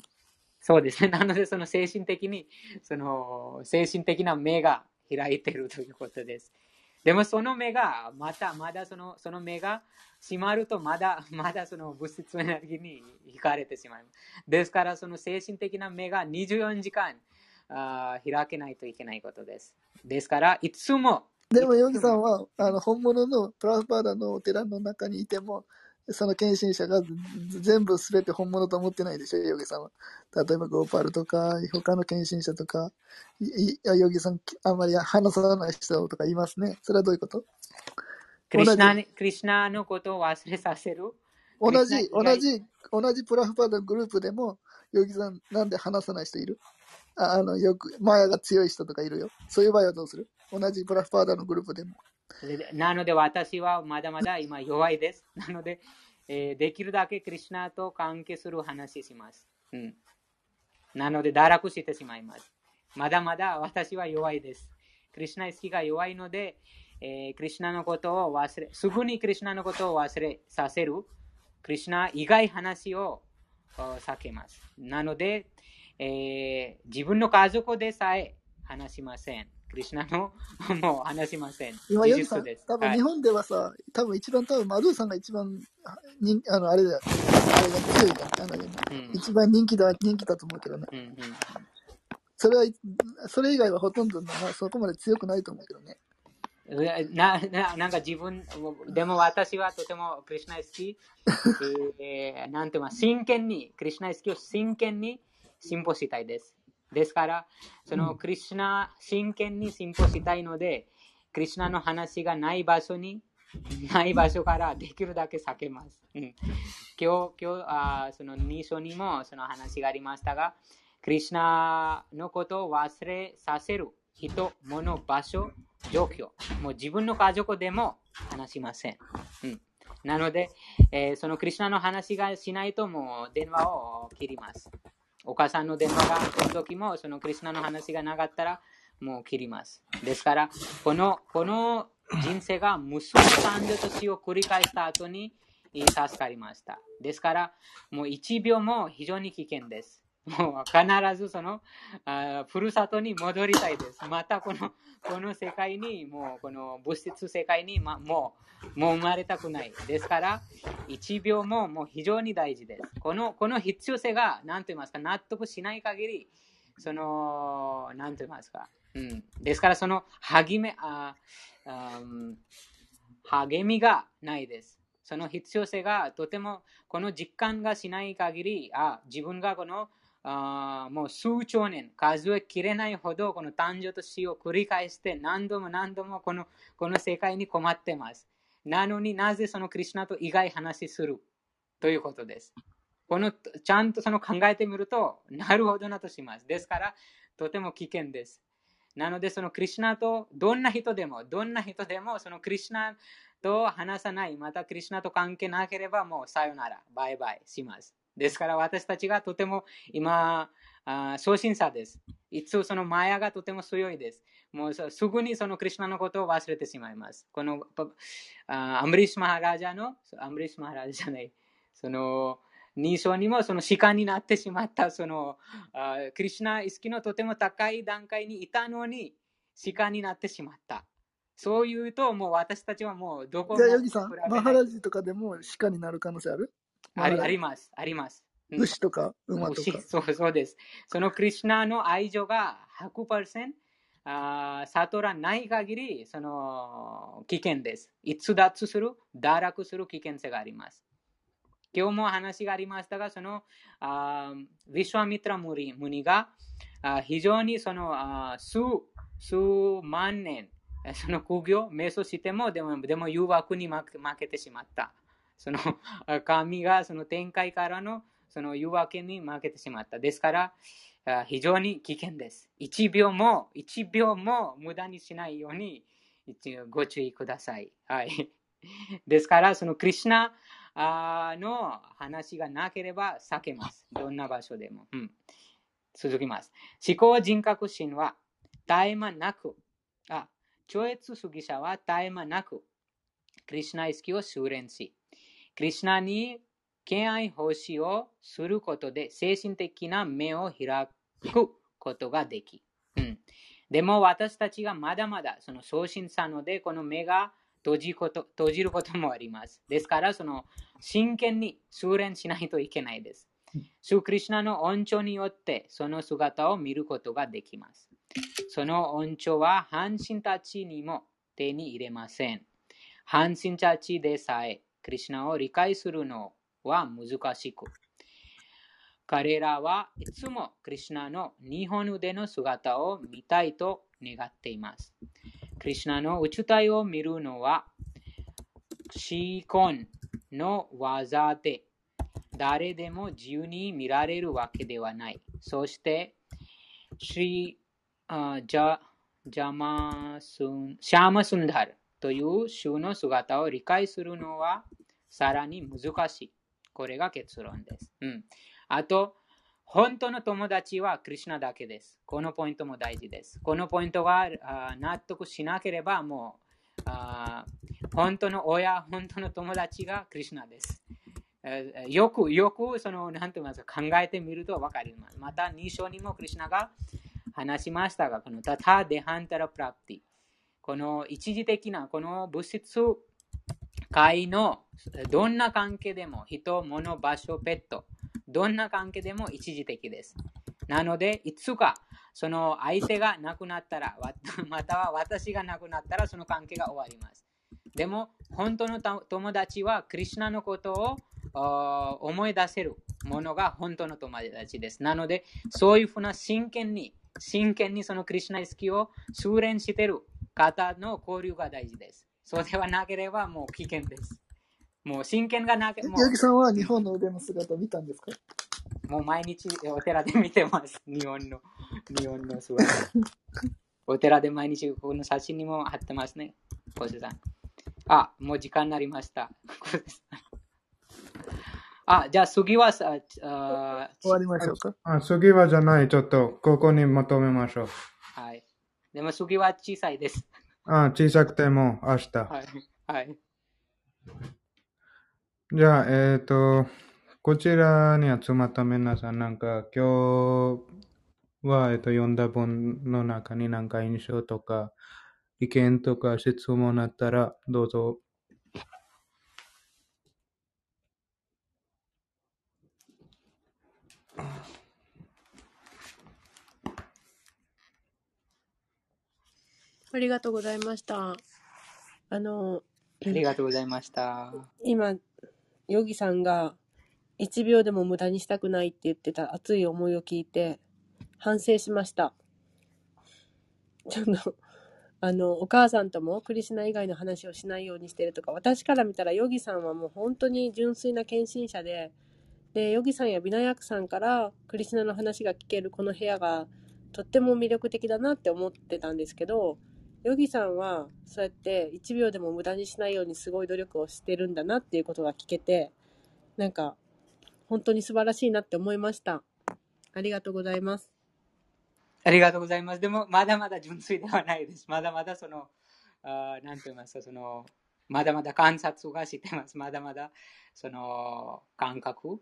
そうですね。なので、その精神的に、その精神的な目が開いているということです。でもその目が、また、まだそのその目が閉まると、まだ、まだその物質エネルギーに惹かれてしまいます。ですから、その精神的な目が24時間あ開けないといけないことです。ですから、いつも。でも、ヨギさんは、あの本物のプラスパーダのお寺の中にいても、その献身者が全部すべて本物と思ってないでしょ、ヨギさんは。例えば、ゴーパルとか、他の献身者とか、いや、ヨギさん、あんまり話さない人とかいますね。それはどういうこと？クリシナクリシナのことを忘れさせる？同じ、同じ、同じプラフパーダグループでも、ヨギさん、なんで話さない人いる？あの、よく、マヤが強い人とかいるよ。そういう場合はどうする？同じプラフパーダのグループでも。なので私はまだまだ今弱いです。なので、えー、できるだけクリュナと関係する話します。うん、なので堕落してしまいます。まだまだ私は弱いです。クリュナ意識が弱いので、えー、クリュナのことを忘れ、すぐにクリュナのことを忘れさせる、クリュナ以外話を避けます。なので、えー、自分の家族でさえ話しません。クリシナの もう話しません。今、ヨギさん、多分日本ではさ、はい、多分一番多分マルーさんが一番人あのあれだあれが強いじゃん。あの、うん、一番人気だ人気だと思うけどね。うんうん、それはそれ以外はほとんど、まあ、そこまで強くないと思うけどね。なななんか自分、でも私はとてもクリュナ好き。えー、なんていうか、真剣に、クリュナ好きを真剣に進歩したいです。ですから、そのクリュナ、真剣に進歩したいので、クリュナの話がない場所に、ない場所からできるだけ避けます。うん、今日、今日あその2章にもその話がありましたが、クリュナのことを忘れさせる人、物、場所、状況。もう自分の家族でも話しません。うん、なので、えー、そのクリュナの話がしないともう電話を切ります。お母さんの電話が来る時も、そのクリスナの話がなかったら、もう切ります。ですから、このこの人生が無数の誕生と死を繰り返した後に助かりました。ですから、もう1秒も非常に危険です。もう必ずそのあふるさとに戻りたいです。またこのこの世界に、もうこの物質世界に、ま、もうもう生まれたくない。ですから、1秒ももう非常に大事です。このこの必要性が何と言いますか、納得しない限り、その、何と言いますか。うん、ですから、その励めああ励みがないです。その必要性がとてもこの実感がしない限り、あ自分がこのあもう数兆年、数えきれないほどこの誕生と死を繰り返して何度も何度もこのこの世界に困ってます。なのになぜそのクリュナと意外話する？ということです。このちゃんとその考えてみると、なるほどなとします。ですから、とても危険です。なので、そのクリュナとどんな人でも、どんな人でも、そのクリュナと話さない、またクリュナと関係なければ、もうさよなら、バイバイします。ですから私たちがとても今、あ初心者です。いつそのマヤがとても強いです。もうすぐにそのクリュナのことを忘れてしまいます。このあアムリシュマハラジャの、アムリシュマハラジャじゃない、その2章にもその鹿になってしまったそのあクリュナ意識のとても高い段階にいたのに鹿になってしまった。そういうと、もう私たちはもうどこも。じゃあ、ヨギさん、マハラジとかでも鹿になる可能性ある？ありあります、あります。牛とか馬とか。そうそうです。そのクリュナの愛情が100%あ悟らない限り、その危険です。逸脱する、堕落する危険性があります。今日も話がありましたが、そのあーヴィシュワミトラムニムニがあー非常にそのあー数数万年、えその苦行、瞑想しても、でもでも誘惑に負けてしまった。その 神がその展開からのその誘惑に負けてしまった。ですから、非常に危険です。1秒も、1秒も無駄にしないようにご注意ください。はい。ですから、そのクリシュナの話がなければ避けます。どんな場所でも。うん、続きます。思考人格心は絶え間なく、あ、超越主義者は絶え間なく、クリシュナ意識を修練し、クリシュナに敬愛奉仕をすることで精神的な目を開くことができ、うん、でも私たちがまだまだその送信さのでこの目が閉じこと閉じることもあります。ですからその真剣に修練しないといけないです。シュクリシュナの恩寵によってその姿を見ることができます。その恩寵は半身たちにも手に入れません。半身たちでさえクリシナを理解するのは難しく、彼らはいつもクリシナの日本腕の姿を見たいと願っています。クリシナの宇宙体を見るのは、シーコンの技で、誰でも自由に見られるわけではない。そして、シリあジャジャマスンシャーマスンダルという種の姿を理解するのはさらに難しい。これが結論です。うん、あと、本当の友達はクリュナだけです。このポイントも大事です。このポイントが納得しなければもうあ本当の親、本当の友達がクリュナです。よく、よく、その、なんて言いますか、考えてみると分かります。また、2章にもクリュナが話しましたが、このタタデハンタラプラプティ。この一時的な、この物質界のどんな関係でも、人、物、場所、ペット、どんな関係でも一時的です。なので、いつか、その相手が亡くなったら、または私が亡くなったら、その関係が終わります。でも、本当の友達は、クリュナのことを思い出せるものが本当の友達です。なので、そういうふうな真剣に、真剣にそのクリュナ意識を修練している方の交流が大事です。そうではなければもう危険です。もう真剣がなければ、八木さんは日本の腕の姿を見たんですか？もう毎日お寺で見てます。日本の、日本の姿。お寺で毎日この写真にも貼ってますね。小瀬さん。あ、もう時間になりました。あ、じゃあ次はさ、あ終わりましょうか？あ、次はじゃない、ちょっと、ここにまとめましょう。はい。でも次は小さいです。あ、小さくても明日。はい。はい。じゃあ、えっ、と、こちらに集まった皆さん、なんか今日は、えっ、と、読んだ本の中になんか印象とか、意見とか質問あったら、どうぞ。ありがとうございました。あの、ありがとうございました。今、ヨギさんが1秒でも無駄にしたくないって言ってた熱い思いを聞いて反省しました。ちょっと、あの、お母さんともクリシュナ以外の話をしないようにしてるとか、私から見たらヨギさんはもう本当に純粋な献身者で、で、ヨギさんやビナヤクさんからクリシュナの話が聞けるこの部屋がとっても魅力的だなって思ってたんですけど、ヨギさんはそうやって1秒でも無駄にしないようにすごい努力をしてるんだなっていうことが聞けて、なんか本当に素晴らしいなって思いました。ありがとうございます。ありがとうございます。でも、まだまだ純粋ではないです。まだまだその、あーなんと言いますか、その、まだまだ観察がしてます。まだまだ、その、感覚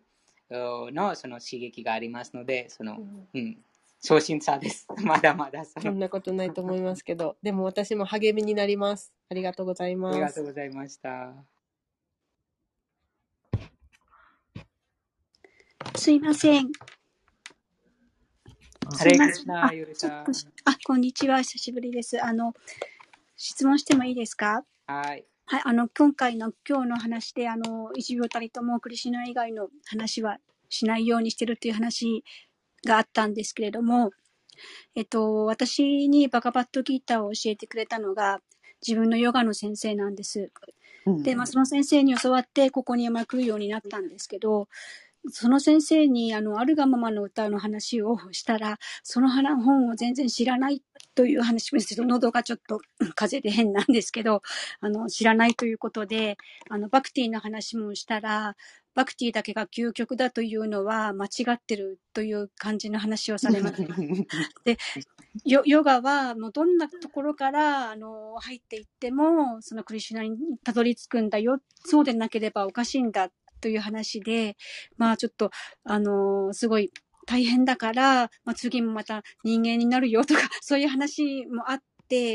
のその刺激がありますので、その、うん、初心者です。まだまだその、そんなことないと思いますけど、でも私も励みになります。ありがとうございあますりがとう。ございました。すいません。すいませるさんあ、こんにちは。久しぶりです。あの、質問してもいいですか？はい。はい、あの、今回の今日の話で、あの、一秒たりともクリシュナ以外の話はしないようにしてるっていう話があったんですけれども、えっと、私にバカバットギーターを教えてくれたのが、自分のヨガの先生なんです。で、まあ、その先生に教わって、ここに来るようになったんですけど、その先生に、あの、あるがままの歌の話をしたら、その本を全然知らないという話もちょっと喉がちょっと風邪で変なんですけど、あの、知らないということで、あの、バクティの話もしたら、バクティだけが究極だというのは間違ってるという感じの話をされます。で、ヨヨガはもうどんなところからあの入っていっても、そのクリシュナにたどり着くんだよ。そうでなければおかしいんだという話で、まあちょっと、あの、すごい大変だから、まあ、次もまた人間になるよとか、そういう話もあって、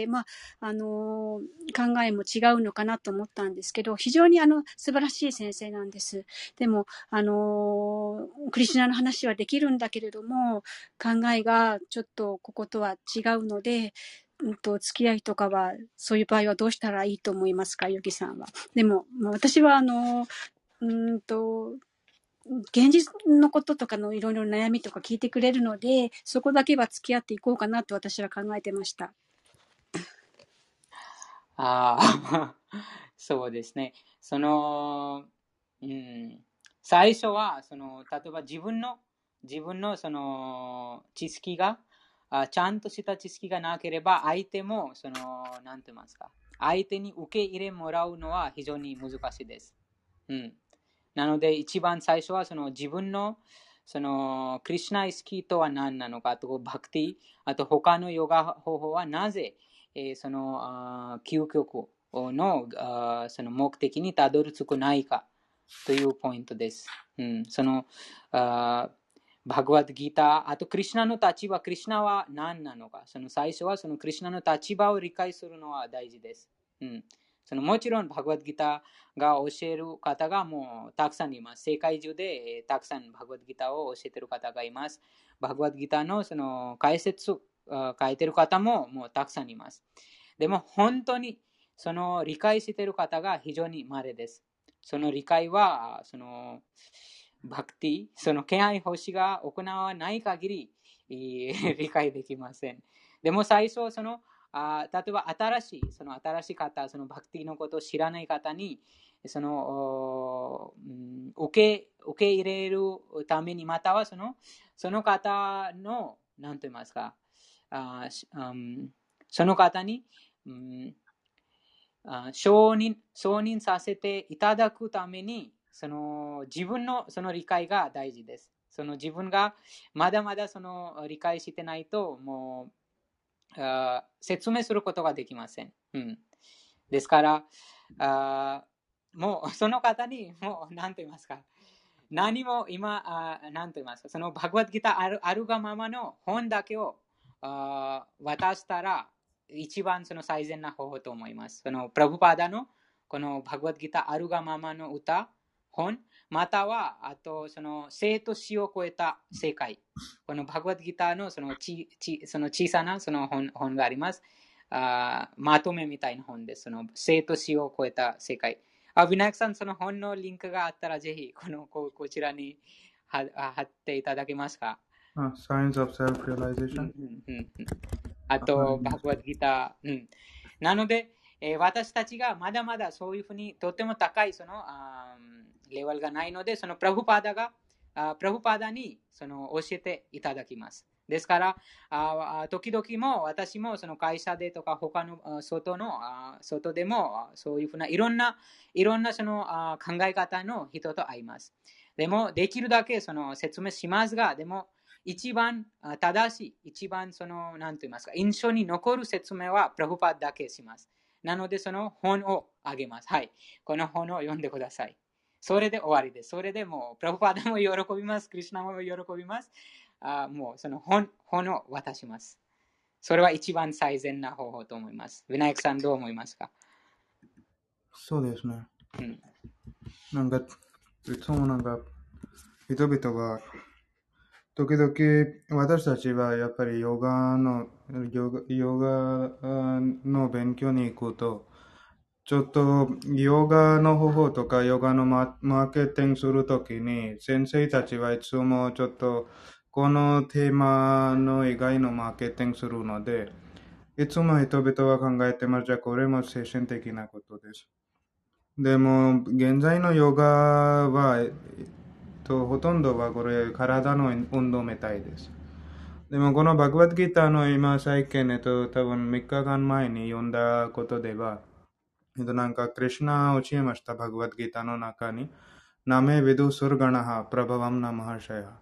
まあ、あの、考えも違うのかなと思ったんですけど、非常にあの、素晴らしい先生なんです。でも、あの、クリシュナの話はできるんだけれども、考えがちょっとこことは違うので、うんと、付き合いとかは、そういう場合はどうしたらいいと思いますか、ヨギさんは。でもま、私はあの、うんと、現実のこととかのいろいろ悩みとか聞いてくれるので、そこだけは付き合っていこうかなと私は考えてました。ああ、そうですね。その、うん、最初は、その、例えば自分の、自分のその知識があ、ちゃんとした知識がなければ、相手も、その、なんて言いますか、相手に受け入れもらうのは非常に難しいです。うん。なので、一番最初はその自分のそのクリュナイスキーとは何なのかと、バクティ、あと他のヨガ方法はなぜ、えー、その究極のあその目的にたどり着くないかというポイントです。うん、そのあバグワッドギーター、あとクリュナの立場、クリュナは何なのか、その最初はそのクリュナの立場を理解するのは大事です。うんそのもちろん、バグワッドギターが教える方がもうたくさんいます。世界中でたくさんバグワッドギターを教えている方がいます。バグワッドギターのその解説書いてる方ももうたくさんいます。でも本当にその理解してる方が非常に稀です。その理解は、そのバクティ、その敬愛星が行わない限り 理解できません。でも最初、そのあ例えば新しい、その新しい方、そのバクティのことを知らない方に、その、受け受け入れるために、またはそのその方の、何と言いますか、あうん、その方に、うん、あ承認承認させていただくために、その自分のその理解が大事です。その自分がまだまだその理解してないと、もうあ説明することができません。うん、ですから、あもうその方に、もう何と言いますか、何も今、あ何と言いますか、そのバグワッドギターあるあるがままの本だけをあ渡したら、一番その最善な方法と思います。そのプラブパダのこのバグワッドギターあるがままの歌、本、または、あと、その生と死を超えた世界。このバグワッドギターのそのちちその小さなその本本がありますあ。まとめみたいな本です。その生と死を超えた世界。あ、ビナクさん、その本のリンクがあったら、ぜひこのここちらに貼っていただけますか？あ、Signs of Self-Realization。あと、バグワッドギター。うん、なので、えー、私たちがまだまだそういうふうにとても高いそのあレベルがないので、そのプラブパーダが、あプラブパーダにその教えていただきます。ですから、あ時々も私もその会社でとか他の外の外でもそういうふうないろんないろんなその考え方の人と会います。でも、できるだけその説明しますが、でも、一番正しい、一番その、なんと言いますか、印象に残る説明はプラブパーだけします。なので、その本をあげます。はい。この本を読んでください。それで終わりです。それでもう、プラブパーダも喜びます。クリュナも喜びます。あもう、その本本を渡します。それは一番最善な方法と思います。ウィナイクさん、どう思いますか？そうですね。うん、なんか、いつもなんか、人々が、時々私たちはやっぱりヨガの、ヨガの勉強に行くと、ちょっと、ヨガの方法とか、ヨガのマーケティングするときに、先生たちはいつもちょっと、このテーマの以外のマーケティングするので、いつも人々は考えてます。じゃあ、これも精神的なことです。でも、現在のヨガは、と、ほとんどはこれ、体の運動みたいです。でも、このバグワッドギターの今、最近、えっと、多分3日間前に読んだことでは、えっと、なんか、クリュナを教えました、バグワッドギターの中に。ナメビドゥスルガナハ、プラバワムナマハシャヤ。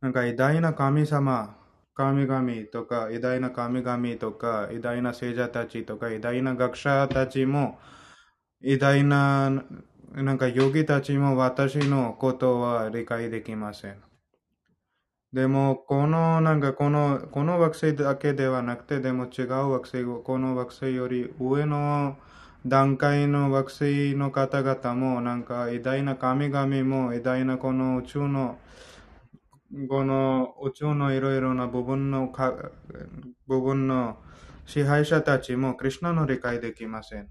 なんか、偉大な神様、神々とか、偉大な神々とか、偉大な聖者たちとか、偉大な学者たちも、偉大な、なんか、ヨギたちも私のことは理解できません。でも、この、なんか、この、この惑星だけではなくて、でも違う惑星、この惑星より上の段階の惑星の方々も、なんか、偉大な神々も、偉大なこの宇宙の、この宇宙のいろいろな部分のか、部分の支配者たちも、クリュナの理解できません。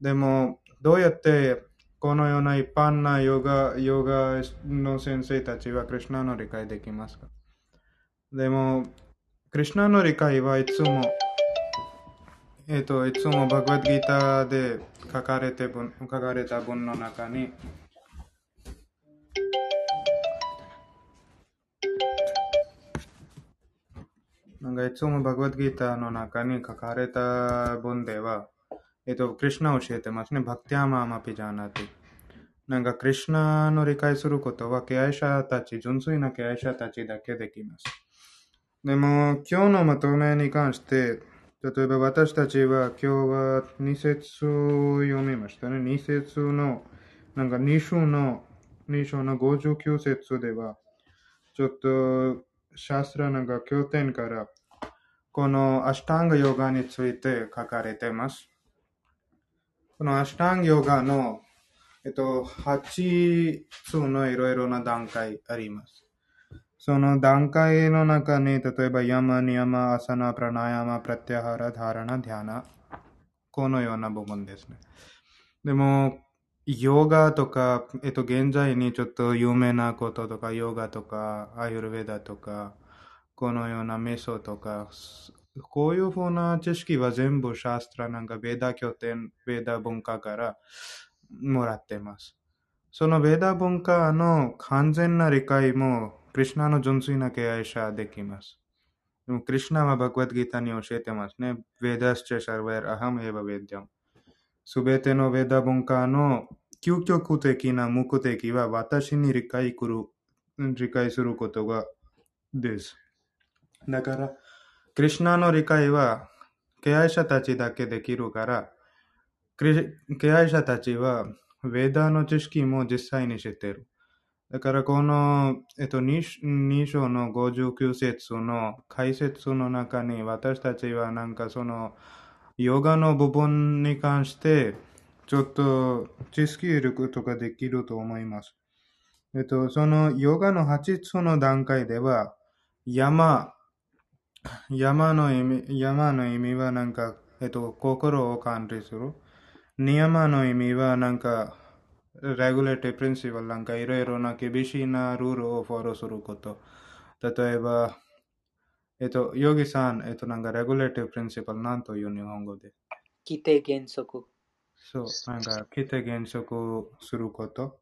でも、どうやってこのような一般なヨガ、ヨガの先生たちはクリュナの理解できますか？でも、クリュナの理解はいつも、えっ、と、いつもバグワッドギーターで書かれて文書かれた文の中に、なんかいつもバグワッドギーターの中に書かれた文では、と、クリュナを教えてますね。バクティアマーマピジャーナティ。なんか、クリュナの理解することは、敬愛者たち、純粋な敬愛者たちだけできます。でも、今日のまとめに関して、例えば私たちは今日は2節読みましたね。2節の、なんか2章の、2章の59節では、ちょっと、シャスラなんか経典から、このアシュタンガヨガについて書かれています。このアシュタンガヨガの、えっと、8つのいろいろな段階あります。その段階の中に、例えば、 yama、niyama、āsana、prāṇāyāma、pratyāhāra、dhāraṇā、dhyāna、このような部分ですね。でも、ヨガとか、えっと、現在にちょっと有名なこととか、ヨガとか、アユルベダとか、このようなメソとか、こういうふうな知識は全部 śāstra なんかベーダ教典、ベーダ文化からもらっています。そのベーダ文化の完全な理解も、クリュナの純粋な敬愛者できます。でもクリュナはバグワッドギータに教えてますね。ベーダスチェシャルウェアハムエヴァベディャム。すべてのベーダ文化の究極的な目的は私に理解る理解することがです。だから、クリュナの理解は敬愛者たちだけできるから、クリ敬愛者たちはベーダーの知識も実際に知っている。だからこの、えっと、2, 章の59節の解説の中に私たちはなんかそのヨガの部分に関してちょっと知識得ることができると思います。えっと、そのヨガの8つの段階では山、山の意味、山の意味はなんか、えっと、心を管理する。ニヤマの意味はなんか、レギュレーティプリンシパルなんかいろいろな厳しいなルールをフォローすること。例えば、えっと、ヨギさん、えっと、なんかレギュレーティプリンシパルなんという日本語で。規定原則。そう、なんか、規定原則すること。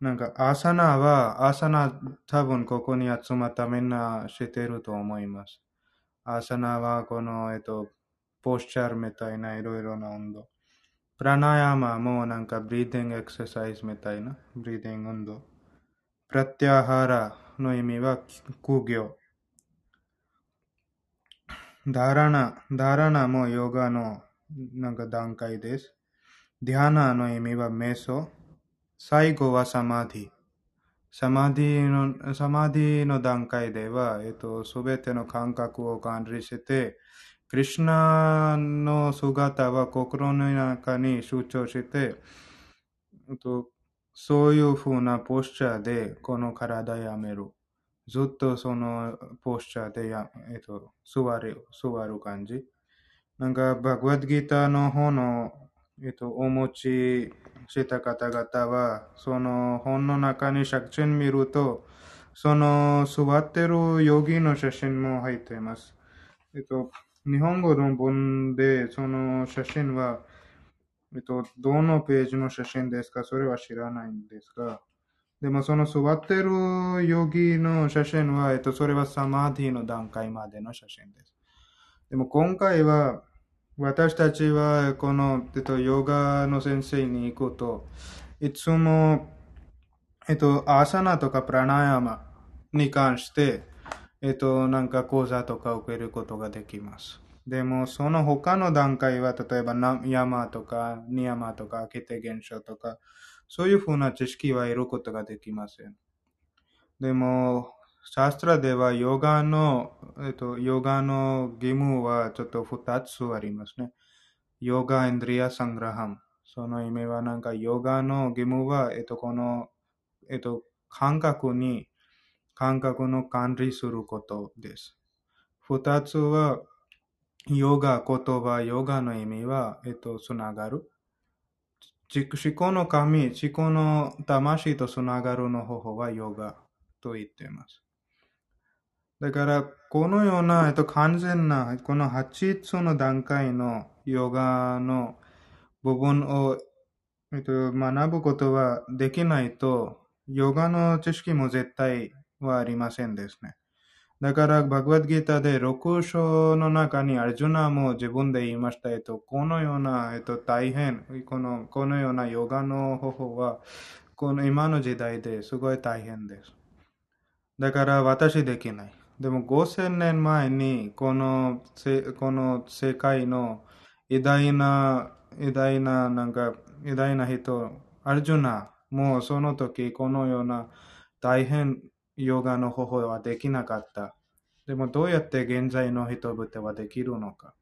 なんか、アーサナは、アーサナ多分ここに集まったみんな知っていると思います。 āsana はこの、えっと、 posture みたいないろいろな運動。 prāṇāyāma もなんか breathing exercise みたいな、 breathing 運動。 pratyāhāra の意味は苦行。 dhāraṇā、dhāraṇā もヨガのなんか段階です。 dhyāna の意味はメソ。最後はサマディ。サマディの、サマディの段階では、えっと、すべての感覚を管理して、クリュナの姿は心の中に集中して、えっと、そういうふうなポスチャーでこの体やめる。ずっとそのポスチャーでや、えっと、座る、座る感じ。なんか、バグワッドギターの方のえっと、お持ちした方々は、その本の中に写真見ると、その座ってるヨギの写真も入っています。えっと、日本語の本で、その写真は、えっと、どのページの写真ですか？それは知らないんですが、でもその座ってるヨギの写真は、えっと、それはサマーディの段階までの写真です。でも今回は、私たちはこの、えっと、ヨガの先生に行くと、いつも、えっと、アサナとかプラナヤマに関して、えっと、なんか講座とかを受けることができます。でも、その他の段階は、例えば、な山とか、ニヤマとか、アキテ現象とか、そういうふうな知識は得ることができません。でも、シャストラでは、ヨガの、えっと、ヨガの義務はちょっと二つありますね。ヨガインドリアサングラハム。その意味は、なんか、ヨガの義務は、えっと、この、えっと、感覚に、感覚の管理することです。二つは、ヨガ、言葉、ヨガの意味は、えっと、つながる。思考の神、思考の魂とつながるの方法はヨガと言っています。だから、このような、えっと、完全な、この8つの段階のヨガの部分を、えっと、学ぶことはできないと、ヨガの知識も絶対はありませんですね。だから、バグワッドギーターで6章の中にアルジュナも自分で言いました。えっと、このような、えっと、大変、この、このようなヨガの方法は、この今の時代ですごい大変です。だから私できない。でも5000年前にこのこの世界の偉大な、偉大な、なんか偉大な人、アルジュナもうその時このような大変ヨガの方法はできなかった。でもどうやって現在の人々はできるのか。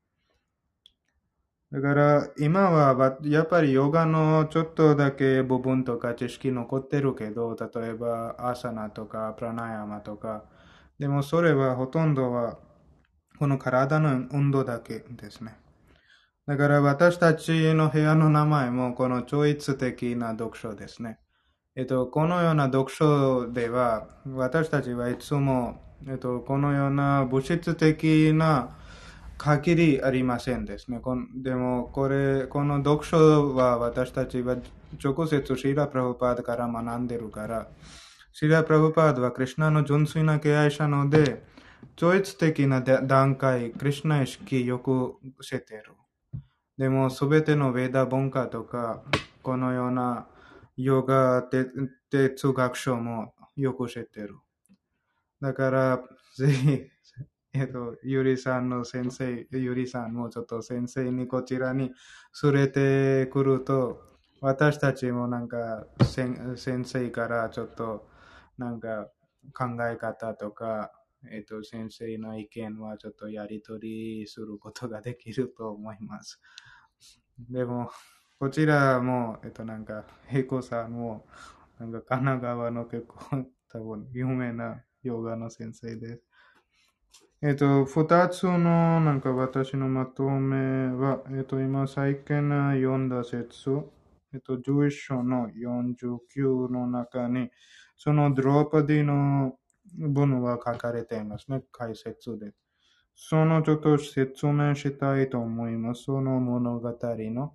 だから今はやっぱりヨガのちょっとだけ部分とか知識残ってるけど、例えばアサナとかプラナヤマとか、でもそれはほとんどはこの体の運動だけですね。だから私たちの部屋の名前もこの超越的な読書ですね。えっと、このような読書では私たちはいつも、えっと、このような物質的な限りありませんですね。でも、これ、この読書は私たちは直接シーラ・プラブパードから学んでるから、シーラ・プラブパードはクリュナの純粋な敬愛者ので、超越的な段階、クリュナ意識よく知っている。でも、すべてのヴェーダ文化とか、このようなヨガ哲学書もよく知っている。だから、ぜひ、えっと、ゆりさんの先生、ゆりさんもちょっと先生にこちらに連れてくると、私たちもなんか先生からちょっとなんか考え方とか、えっと、先生の意見はちょっとやり取りすることができると思います。でも、こちらも、えっと、なんか、ヘイコさんも、なんか神奈川の結構多分有名なヨガの先生です。えっと、二つのなんか私のまとめは、えっと、今最近読んだ説、えっと、11章の49の中に、そのドローパディの文は書かれていますね、解説で。そのちょっと説明したいと思います。その物語の。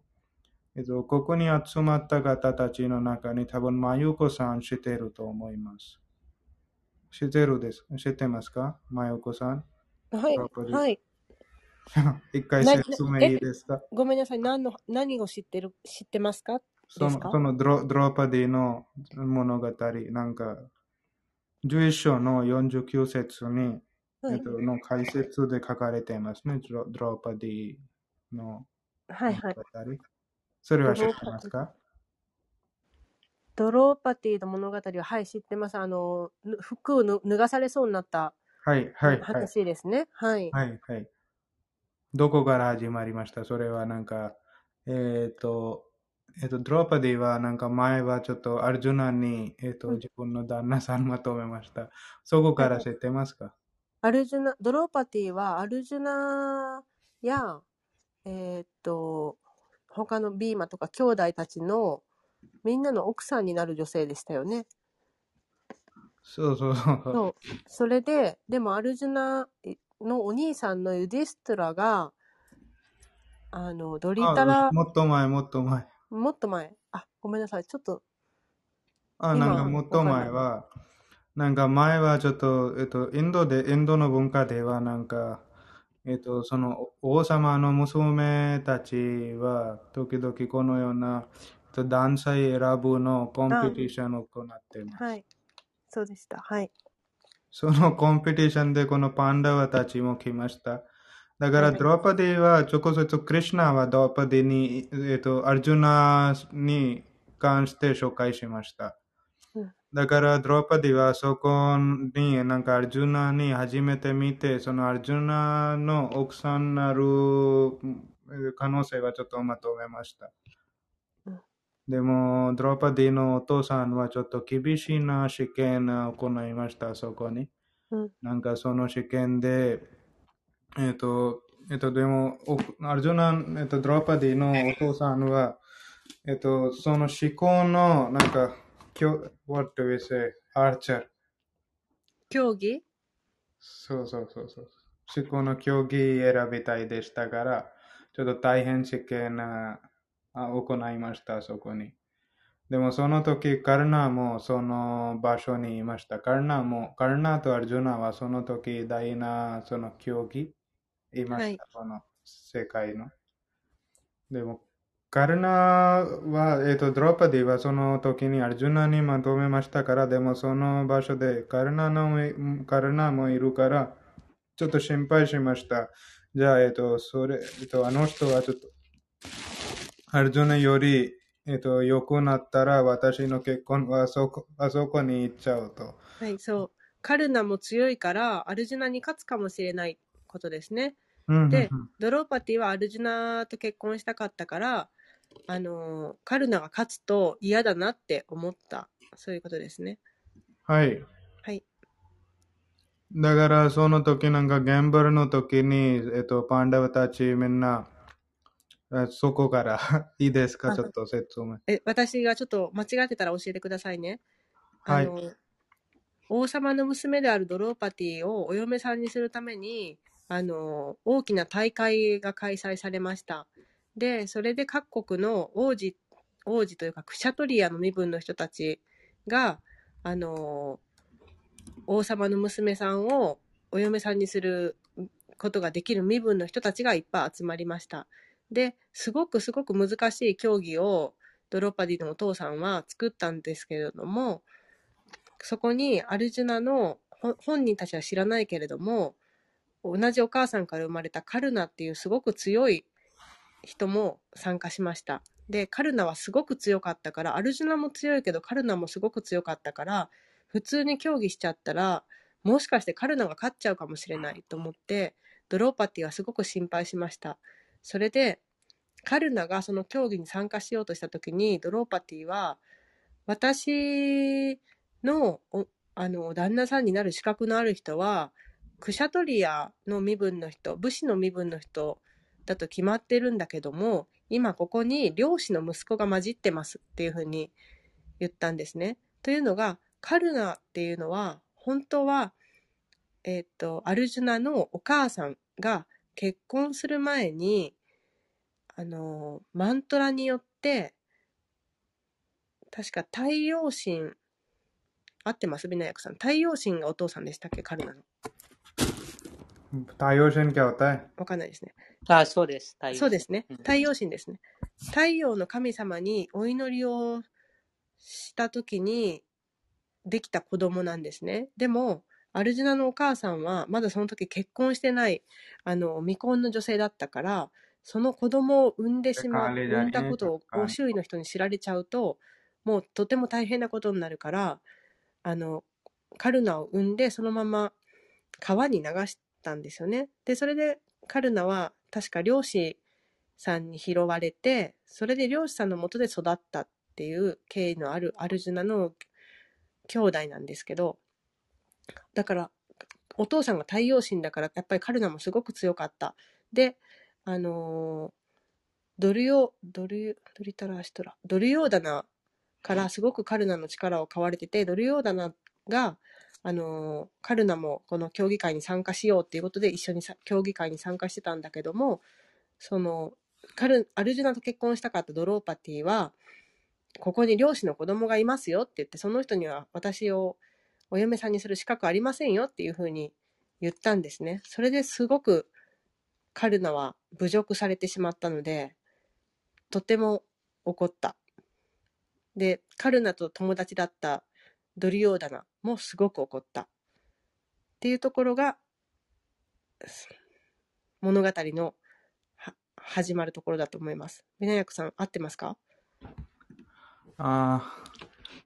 えっと、ここに集まった方たちの中に多分、まゆこさん知ってると思います。知ってるです。知ってますか？まゆこさん？はいはい。一回な説明いいですか？ごめんなさい。何の、何を知ってる、知ってますか？そのそのドロドローパディの物語、なんか、11章の49節に、はい。えっと、の解説で書かれていますね。ドロドローパディのはいはい。物語。それは知ってますか？ドローパティの物語は、はい、知ってます。あの、ぬ服をぬ脱がされそうになったはい、はい、はい。話ですね。はい。はい、はい。どこから始まりました？それはなんか、えっ、と、えっ、と、ドローパディはなんか前はちょっとアルジュナに、えっ、と、うん自分の旦那さんまとめました。そこから知ってますか？アルジュナ、ドローパティは、アルジュナや、えーっと、他のビーマとか兄弟たちのみんなの奥さんになる女性でしたよね。そうそうそう。そう。それで、でもアルジュナのお兄さんのユディストラが、あの、ドリタあ、ラ、もっと前、もっと前。もっと前。あ、ごめんなさい。ちょっと、あ、なんか今、もっと。前は、なんか前はちょっと、えっと、インドで、インドの文化ではなんか、えっと、その王様の娘たちは、時々このような、えっと、男性選ぶのコンあ、ペティションを行っています。はい。そうでした。はい。そのコンペティションでこのパンダワたちも来ました。だから、はい。ドロパディは、直接クリシナはドロパディに、えっと、アルジュナに関して紹介しました。うん。だから、ドロパディはそこに、なんかアルジュナに初めて見て、そのアルジュナの奥さんになるえー可能性はちょっとまとめました。うんでも、ドロパディのお父さんはちょっと厳しいな試験を行いました、そこに。うん。なんかその試験で、えっと、えっと、でも、おアルジュナ、えっと、ドロパディのお父さんは、えっと、その思考の、なんか、きょ what do we say? アーチャー。競技？そうそうそうそう。思考の競技選びたいでしたから、ちょっと大変試験ああ行いました、そこに。でもその時、カルナもその場所にいました。カルナも、カルナとアルジュナはその時大なその競技いまはい。した、この世界の。でも、カルナは、えっと、ドロパディはその時にアルジュナにまとめましたから、でもその場所でカルナのカルナもいるから、ちょっと心配しました。じゃあ、えっと、それ、えっと、あの人はちょっと、アルジュナより、えっと、良くなったら、私の結婚はあそこ、あそこに行っちゃうと。はい、そう。カルナも強いから、アルジュナに勝つかもしれないことですね。で、うん。ドローパティはアルジュナと結婚したかったから、あのーカルナが勝つと嫌だなって思った。そういうことですね。はい。はい。だから、その時なんか、ギャンブルの時に、えっと、パンダワたちみんな、あそこから いいですか？あちょっと説明。え、私がちょっと間違ってたら教えてくださいね。あはい。の、王様の娘であるドローパティをお嫁さんにするために、あの、大きな大会が開催されました。で、それで各国の王子、王子というか、クシャトリアの身分の人たちが、あの、王様の娘さんをお嫁さんにすることができる身分の人たちがいっぱい集まりました。で、すごくすごく難しい競技をドロッパディのお父さんは作ったんですけれども、そこにアルジュナの本人たちは知らないけれども、同じお母さんから生まれたカルナっていうすごく強い人も参加しました。で、カルナはすごく強かったから、アルジュナも強いけどカルナもすごく強かったから、普通に競技しちゃったら、もしかしてカルナが勝っちゃうかもしれないと思って、ドローパティはすごく心配しました。それで、カルナがその競技に参加しようとした時に、ドローパティは、私のおあの旦那さんになる資格のある人は、クシャトリアの身分の人、武士の身分の人だと決まってるんだけども、今ここに漁師の息子が混じってますっていうふうに言ったんですね。というのが、カルナっていうのは、本当は、えっ、と、アルジュナのお母さんが結婚する前に、あの、マントラによって、確か太陽神、合ってます？ビナヤクさん。太陽神がお父さんでしたっけ？カルナの。太陽神 क्या होता है わかんないですね。あ、そうです。太陽神そうですねうん。太陽神ですね。太陽の神様にお祈りをした時にできた子供なんですね。でも、アルジュナのお母さんはまだその時結婚してない、あの、未婚の女性だったから、その子供を産んでしまう、カーレじゃね産んだことをこう周囲の人に知られちゃうと、もうとても大変なことになるから、あの、カルナを産んでそのまま川に流し たんですよね。で、それでカルナは確か漁師さんに拾われて、それで漁師さんのもとで育ったっていう経緯のあるアルジュナの兄弟なんですけど、だから、お父さんが太陽神だから、やっぱりカルナもすごく強かった。で、あのードルヨ、ドル、ドリタラシトラ、ドルヨーダナからすごくカルナの力を買われてて、ドルヨーダナが、あのカルナもこの競技会に参加しようっていうことで一緒にさ競技会に参加してたんだけども、その、カル、アルジュナと結婚したかったドローパティは、ここに漁師の子供がいますよって言って、その人には私をお嫁さんにする資格ありませんよっていうふうに言ったんですね。それですごくカルナは侮辱されてしまったので、とても怒った。で、カルナと友達だったドリオーダナもすごく怒った。っていうところが、物語の始まるところだと思います。ビナヤクさん、合ってますか？あ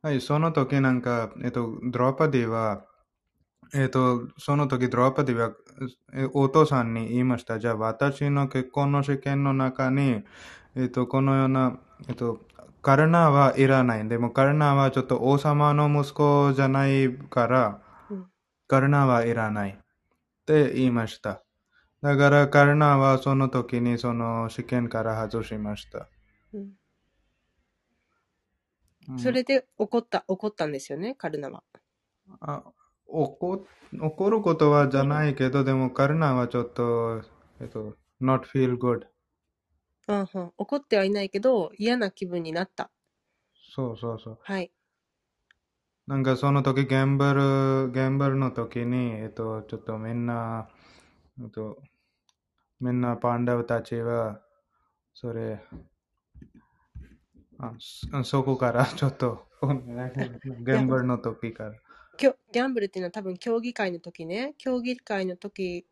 あ、はい、その時なんか、えっと、ドラパディは、えっと、その時ドローパディは、えお父さんに言いました。じゃあ私の結婚の試験の中に、えっと、このような、えっと、カルナはいらない。でもカルナはちょっと王様の息子じゃないから、うんカルナはいらない。って言いました。だからカルナはその時にその試験から外しました。うんうんそれで怒った、怒ったんですよね、カルナは。あ怒怒ることはじゃないけど、でもカルナはちょっと、えっと、not feel good。うんうん、怒ってはいないけど、嫌な気分になった。そうそうそう。はい。なんかその時、ギャンブル、ギャンブルの時に、えっと、ちょっとみんな、えっと、みんなパンダたちは、それ、あそそこからちょっと、ギャンブルの時から。きょギャンブルっていうのは多分競技会の時ね、競技会の時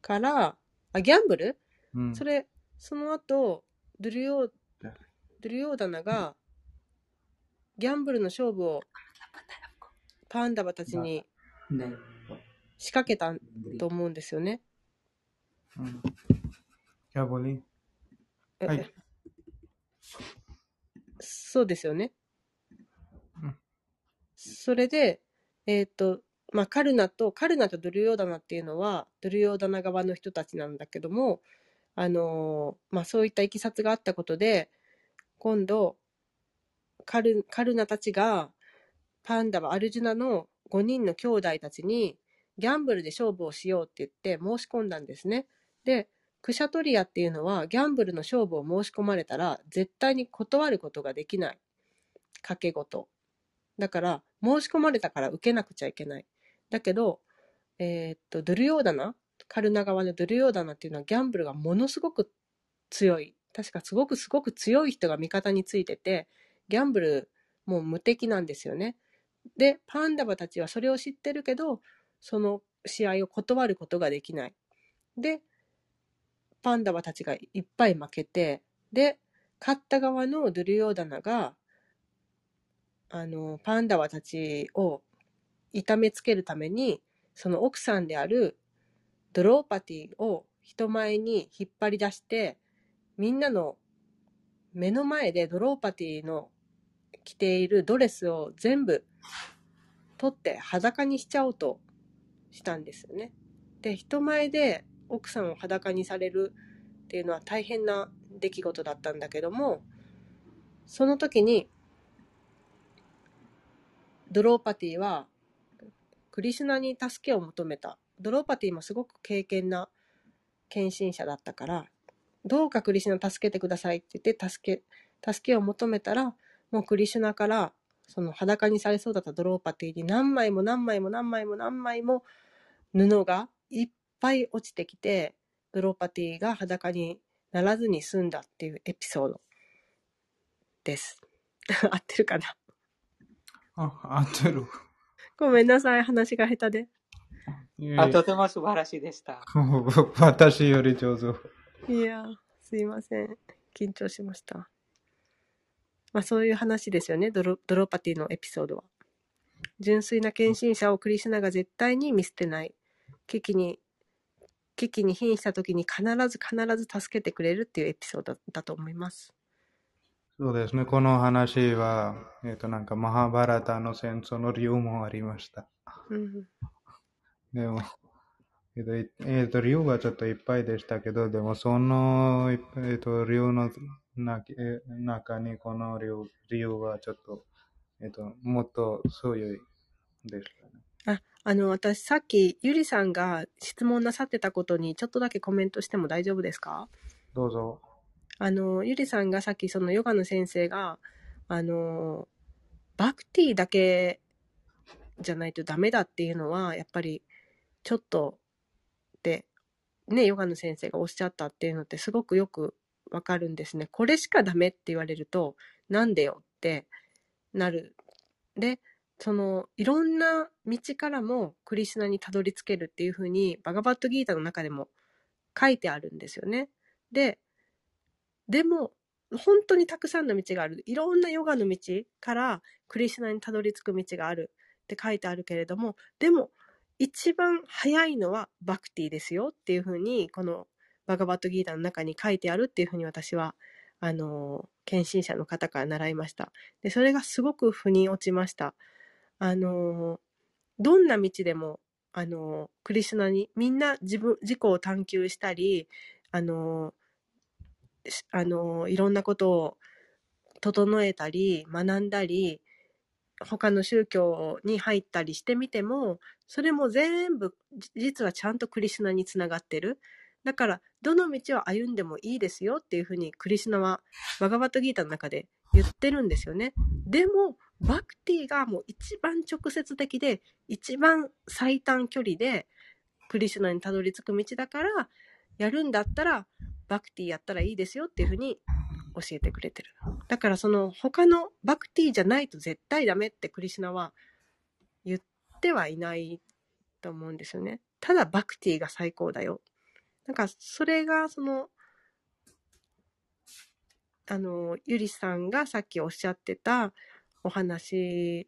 から、あ、ギャンブル、うん、それ、その後、ドゥルヨー、ドゥルヨーダナが、ギャンブルの勝負をパンダバたちに仕掛けたと思うんですよね。うん。ャボリはい。そうですよね。うん、それで、えっ、と、まあ、カルナと、カルナとドゥルヨーダナっていうのは、ドゥルヨーダナ側の人たちなんだけども、あのーまあ、そういったいきさつがあったことで、今度、カルカルナたちが、パンダはアルジュナの5人の兄弟たちに、ギャンブルで勝負をしようって言って申し込んだんですね。で、クシャトリアっていうのは、ギャンブルの勝負を申し込まれたら、絶対に断ることができない。賭け事。だから、申し込まれたから受けなくちゃいけない。だけど、えーっと、ドゥルヨーダナ、カルナ側のドゥルヨーダナっていうのはギャンブルがものすごく強い。確かすごくすごく強い人が味方についてて、ギャンブルもう無敵なんですよね。で、パンダバたちはそれを知ってるけど、その試合を断ることができない。で、パンダバたちがいっぱい負けて、で、勝った側のドゥルヨーダナが、あの、パンダバたちを痛めつけるために、その奥さんであるドローパティを人前に引っ張り出して、みんなの目の前でドローパティの着ているドレスを全部取って裸にしちゃおうとしたんですよね。で、人前で奥さんを裸にされるっていうのは大変な出来事だったんだけども、その時に、ドローパティはクリシュナに助けを求めた。ドローパティもすごく敬虔な献身者だったから、どうかクリシュナ助けてくださいって言って助け、助けを求めたら、もうクリシュナからその裸にされそうだったドローパティに何枚も何枚も何枚も何枚も布がいっぱい落ちてきて、ドローパティが裸にならずに済んだっていうエピソードです。合ってるかな？あ、合ってる。ごめんなさい、話が下手で。あとても素晴らしいでした。私より上手。いやー、すいません。緊張しました。まあそういう話ですよね、ドロドローパティのエピソードは。純粋な献身者をクリシュナが絶対に見捨てない。危機に、危機に瀕した時に必ず必ず助けてくれるっていうエピソードだと思います。そうですね。この話は、えっ、と、なんか、マハバラタの戦争の理由もありました。うん。でも、えっと、いえっと、理由がちょっといっぱいでしたけど、でもその、えっと、理由のなえ中にこの理由理由はちょっと、えっと、もっとそういうでしたね。あ、あの、私さっきゆりさんが質問なさってたことにちょっとだけコメントしても大丈夫ですか？どうぞ。あの、ゆりさんがさっきそのヨガの先生が、あの、バクティだけじゃないとダメだっていうのは、やっぱりちょっとって、ね、ヨガの先生がおっしゃったっていうのってすごくよくわかるんですね。これしかダメって言われると、なんでよってなる。で、その、いろんな道からもクリシュナにたどり着けるっていうふうに、バガバットギータの中でも書いてあるんですよね。で、でも、本当にたくさんの道がある。いろんなヨガの道からクリシュナにたどり着く道があるって書いてあるけれども、でも、一番早いのはバクティですよっていうふうに、このバガバットギータの中に書いてあるっていうふうに私は、あの、献身者の方から習いました。で、それがすごく腑に落ちました。あの、どんな道でも、あの、クリシュナに、みんな自分、自己を探求したり、あの、あの、いろんなことを整えたり、学んだり、他の宗教に入ったりしてみても、それも全部、実はちゃんとクリシュナにつながってる。だから、どの道を歩んでもいいですよっていうふうに、クリシュナは、バガバットギータの中で言ってるんですよね。でも、バクティがもう一番直接的で、一番最短距離で、クリシュナにたどり着く道だから、やるんだったら、バクティやったらいいですよっていうふうに教えてくれてる。だからその他のバクティじゃないと絶対ダメってクリシナは言ってはいないと思うんですよね。ただバクティが最高だよ。なんかそれがその、あの、ゆりさんがさっきおっしゃってたお話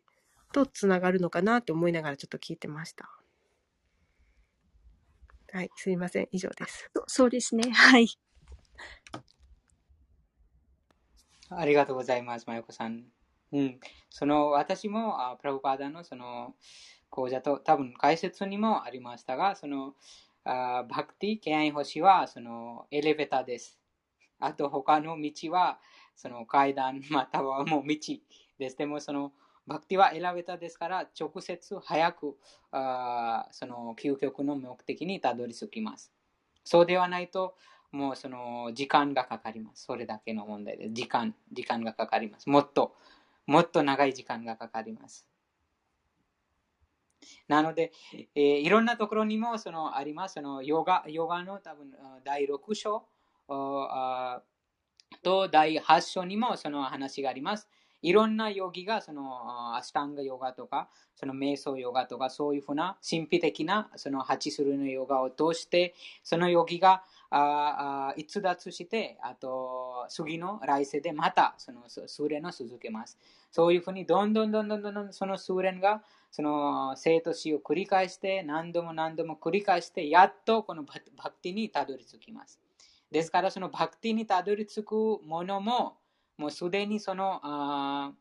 とつながるのかなって思いながらちょっと聞いてました。はい、すいません。以上です。そうですね。はい。ありがとうございます、まゆこさん。うん。その、私も、あプラブパーダのその、講座と、多分解説にもありましたが、その、あ bhakti、ケアイ星は、その、エレベーターです。あと、他の道は、その階段、またはもう道です。でも、その、 bhakti はエレベーターですから、直接早く、あその、究極の目的にたどり着きます。そうではないと、もうその時間がかかります。それだけの問題です。時間、時間がかかります。もっと、もっと長い時間がかかります。なので、えーいろんなところにもそのあります。そのヨガヨガの多分第6章と第8章にもその話があります。いろんなヨギがそのアシュタンガヨガとか、その瞑想ヨガとか、そういうふうな神秘的なその8種類のヨガを通して、そのヨギがああ逸脱して、あと次の来世でまたその修練を続けます。そういうふうにどんどんどんどんどんその修練がその生と死を繰り返して何度も何度も繰り返してやっとこのババクティにたどり着きます。ですからそのバクティにたどり着くものももうすでにそのあ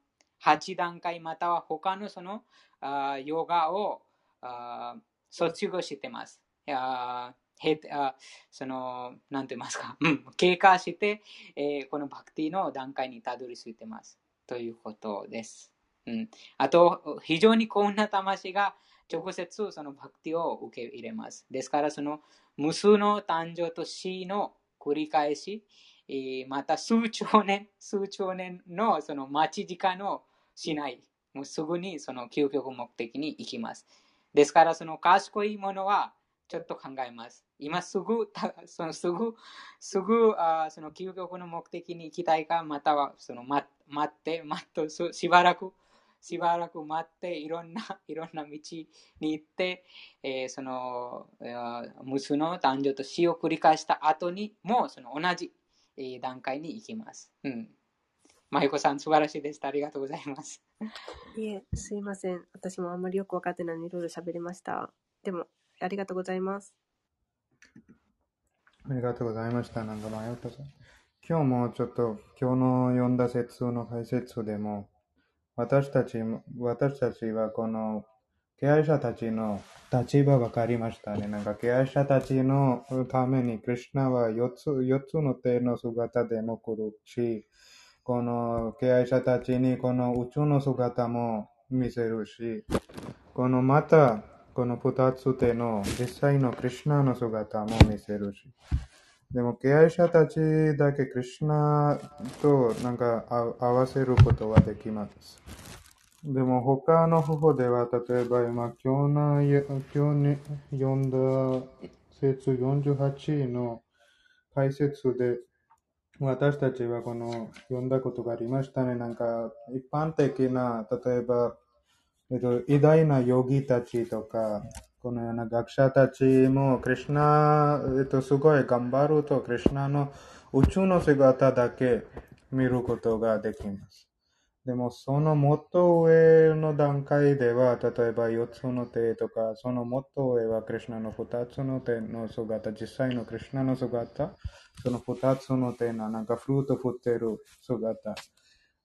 8段階または他のそのあヨガをあ卒業してます。いやへあその、なんて言いますか、うん経過して、えーこのバクティの段階にたどり着いてます。ということです。うん、あと、非常に幸運な魂が直接そのバクティを受け入れます。ですから、その無数の誕生と死の繰り返し、えーまた数兆年、数兆年のその待ち時間をしない。もうすぐにその究極目的に行きます。ですから、その賢いものはちょっと考えます。今すぐ、そのすぐ、すぐあその究極の目的に行きたいか、またはその待待って、待って、ししばらく、しばらく待って、いろんな、いろんな道に行って、えーその、あー無数の誕生と死を繰り返した後にも、その同じ、えー段階に行きます。うん。まゆこさん、素晴らしいです。ありがとうございます。いえ、すいません。私もあんまりよくわかってないのにいろいろ喋りました。でも、ありがとうございます。ありがとうございました。なんか迷ったさ。今日もちょっと、今日の読んだ説の解説でも、私たち、私たちはこの敬愛者たちの立場分かりましたね。なんか敬愛者たちのために、クリュナは4つ ,4 つの手の姿でも来るし、この敬愛者たちにこの宇宙の姿も見せるし、このまた、この2つ手の実際のクリュナの姿も見せるし。でも、敬愛者たちだけクリュナとなんか合わせることはできます。でも他の方法では、例えば今、今日の今日に読んだ説48の解説で、私たちはこの読んだことがありましたね。なんか、一般的な、例えば、えっと、偉大なヨギたちとか、このような学者たちも、クリュナ、えっと、すごい頑張ると、クリュナの宇宙の姿だけ見ることができます。でも、そのもっと上の段階では、例えば4つの手とか、そのもっと上はクリュナの2つの手の姿、実際のクリュナの姿、その2つの手のなんかフルート振ってる姿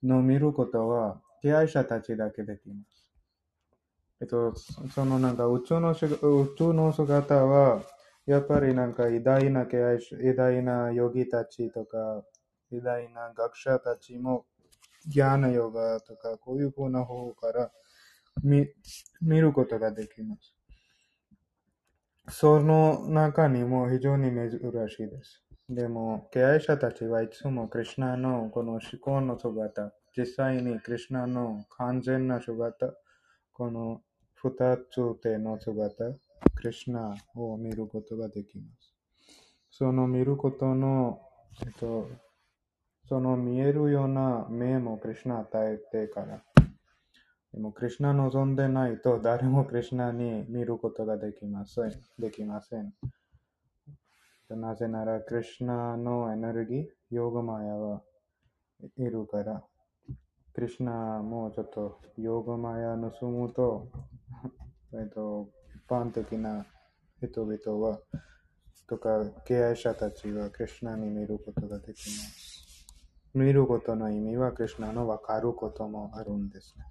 の見ることは、敬愛者たちだけできます。えっと、そのなんか宇宙の宇宙の姿は、やっぱりなんか偉大な敬愛者、偉大なヨギたちとか、偉大な学者たちも、ギャーナヨガとか、こういうふうな方から見見ることができます。その中にも非常に珍しいです。でも、敬愛者たちはいつもクリュナのこの思考の姿、実際にクリュナの完全な姿、この二つ手の姿、クリュナを見ることができます。その見ることの、えっと、その見えるような目もクリュナ与えてから。でも、クリュナ望んでないと誰もクリュナに見ることができません。できません。なぜなら、クリュナのエネルギー、ヨーガマヤはいるから。クリュナもちょっとヨーガマヤ盗むと、えっと、一般的な人々は、とか、敬愛者たちはクリュナに見ることができます。見ることの意味は、クリュナの分かることもあるんですね。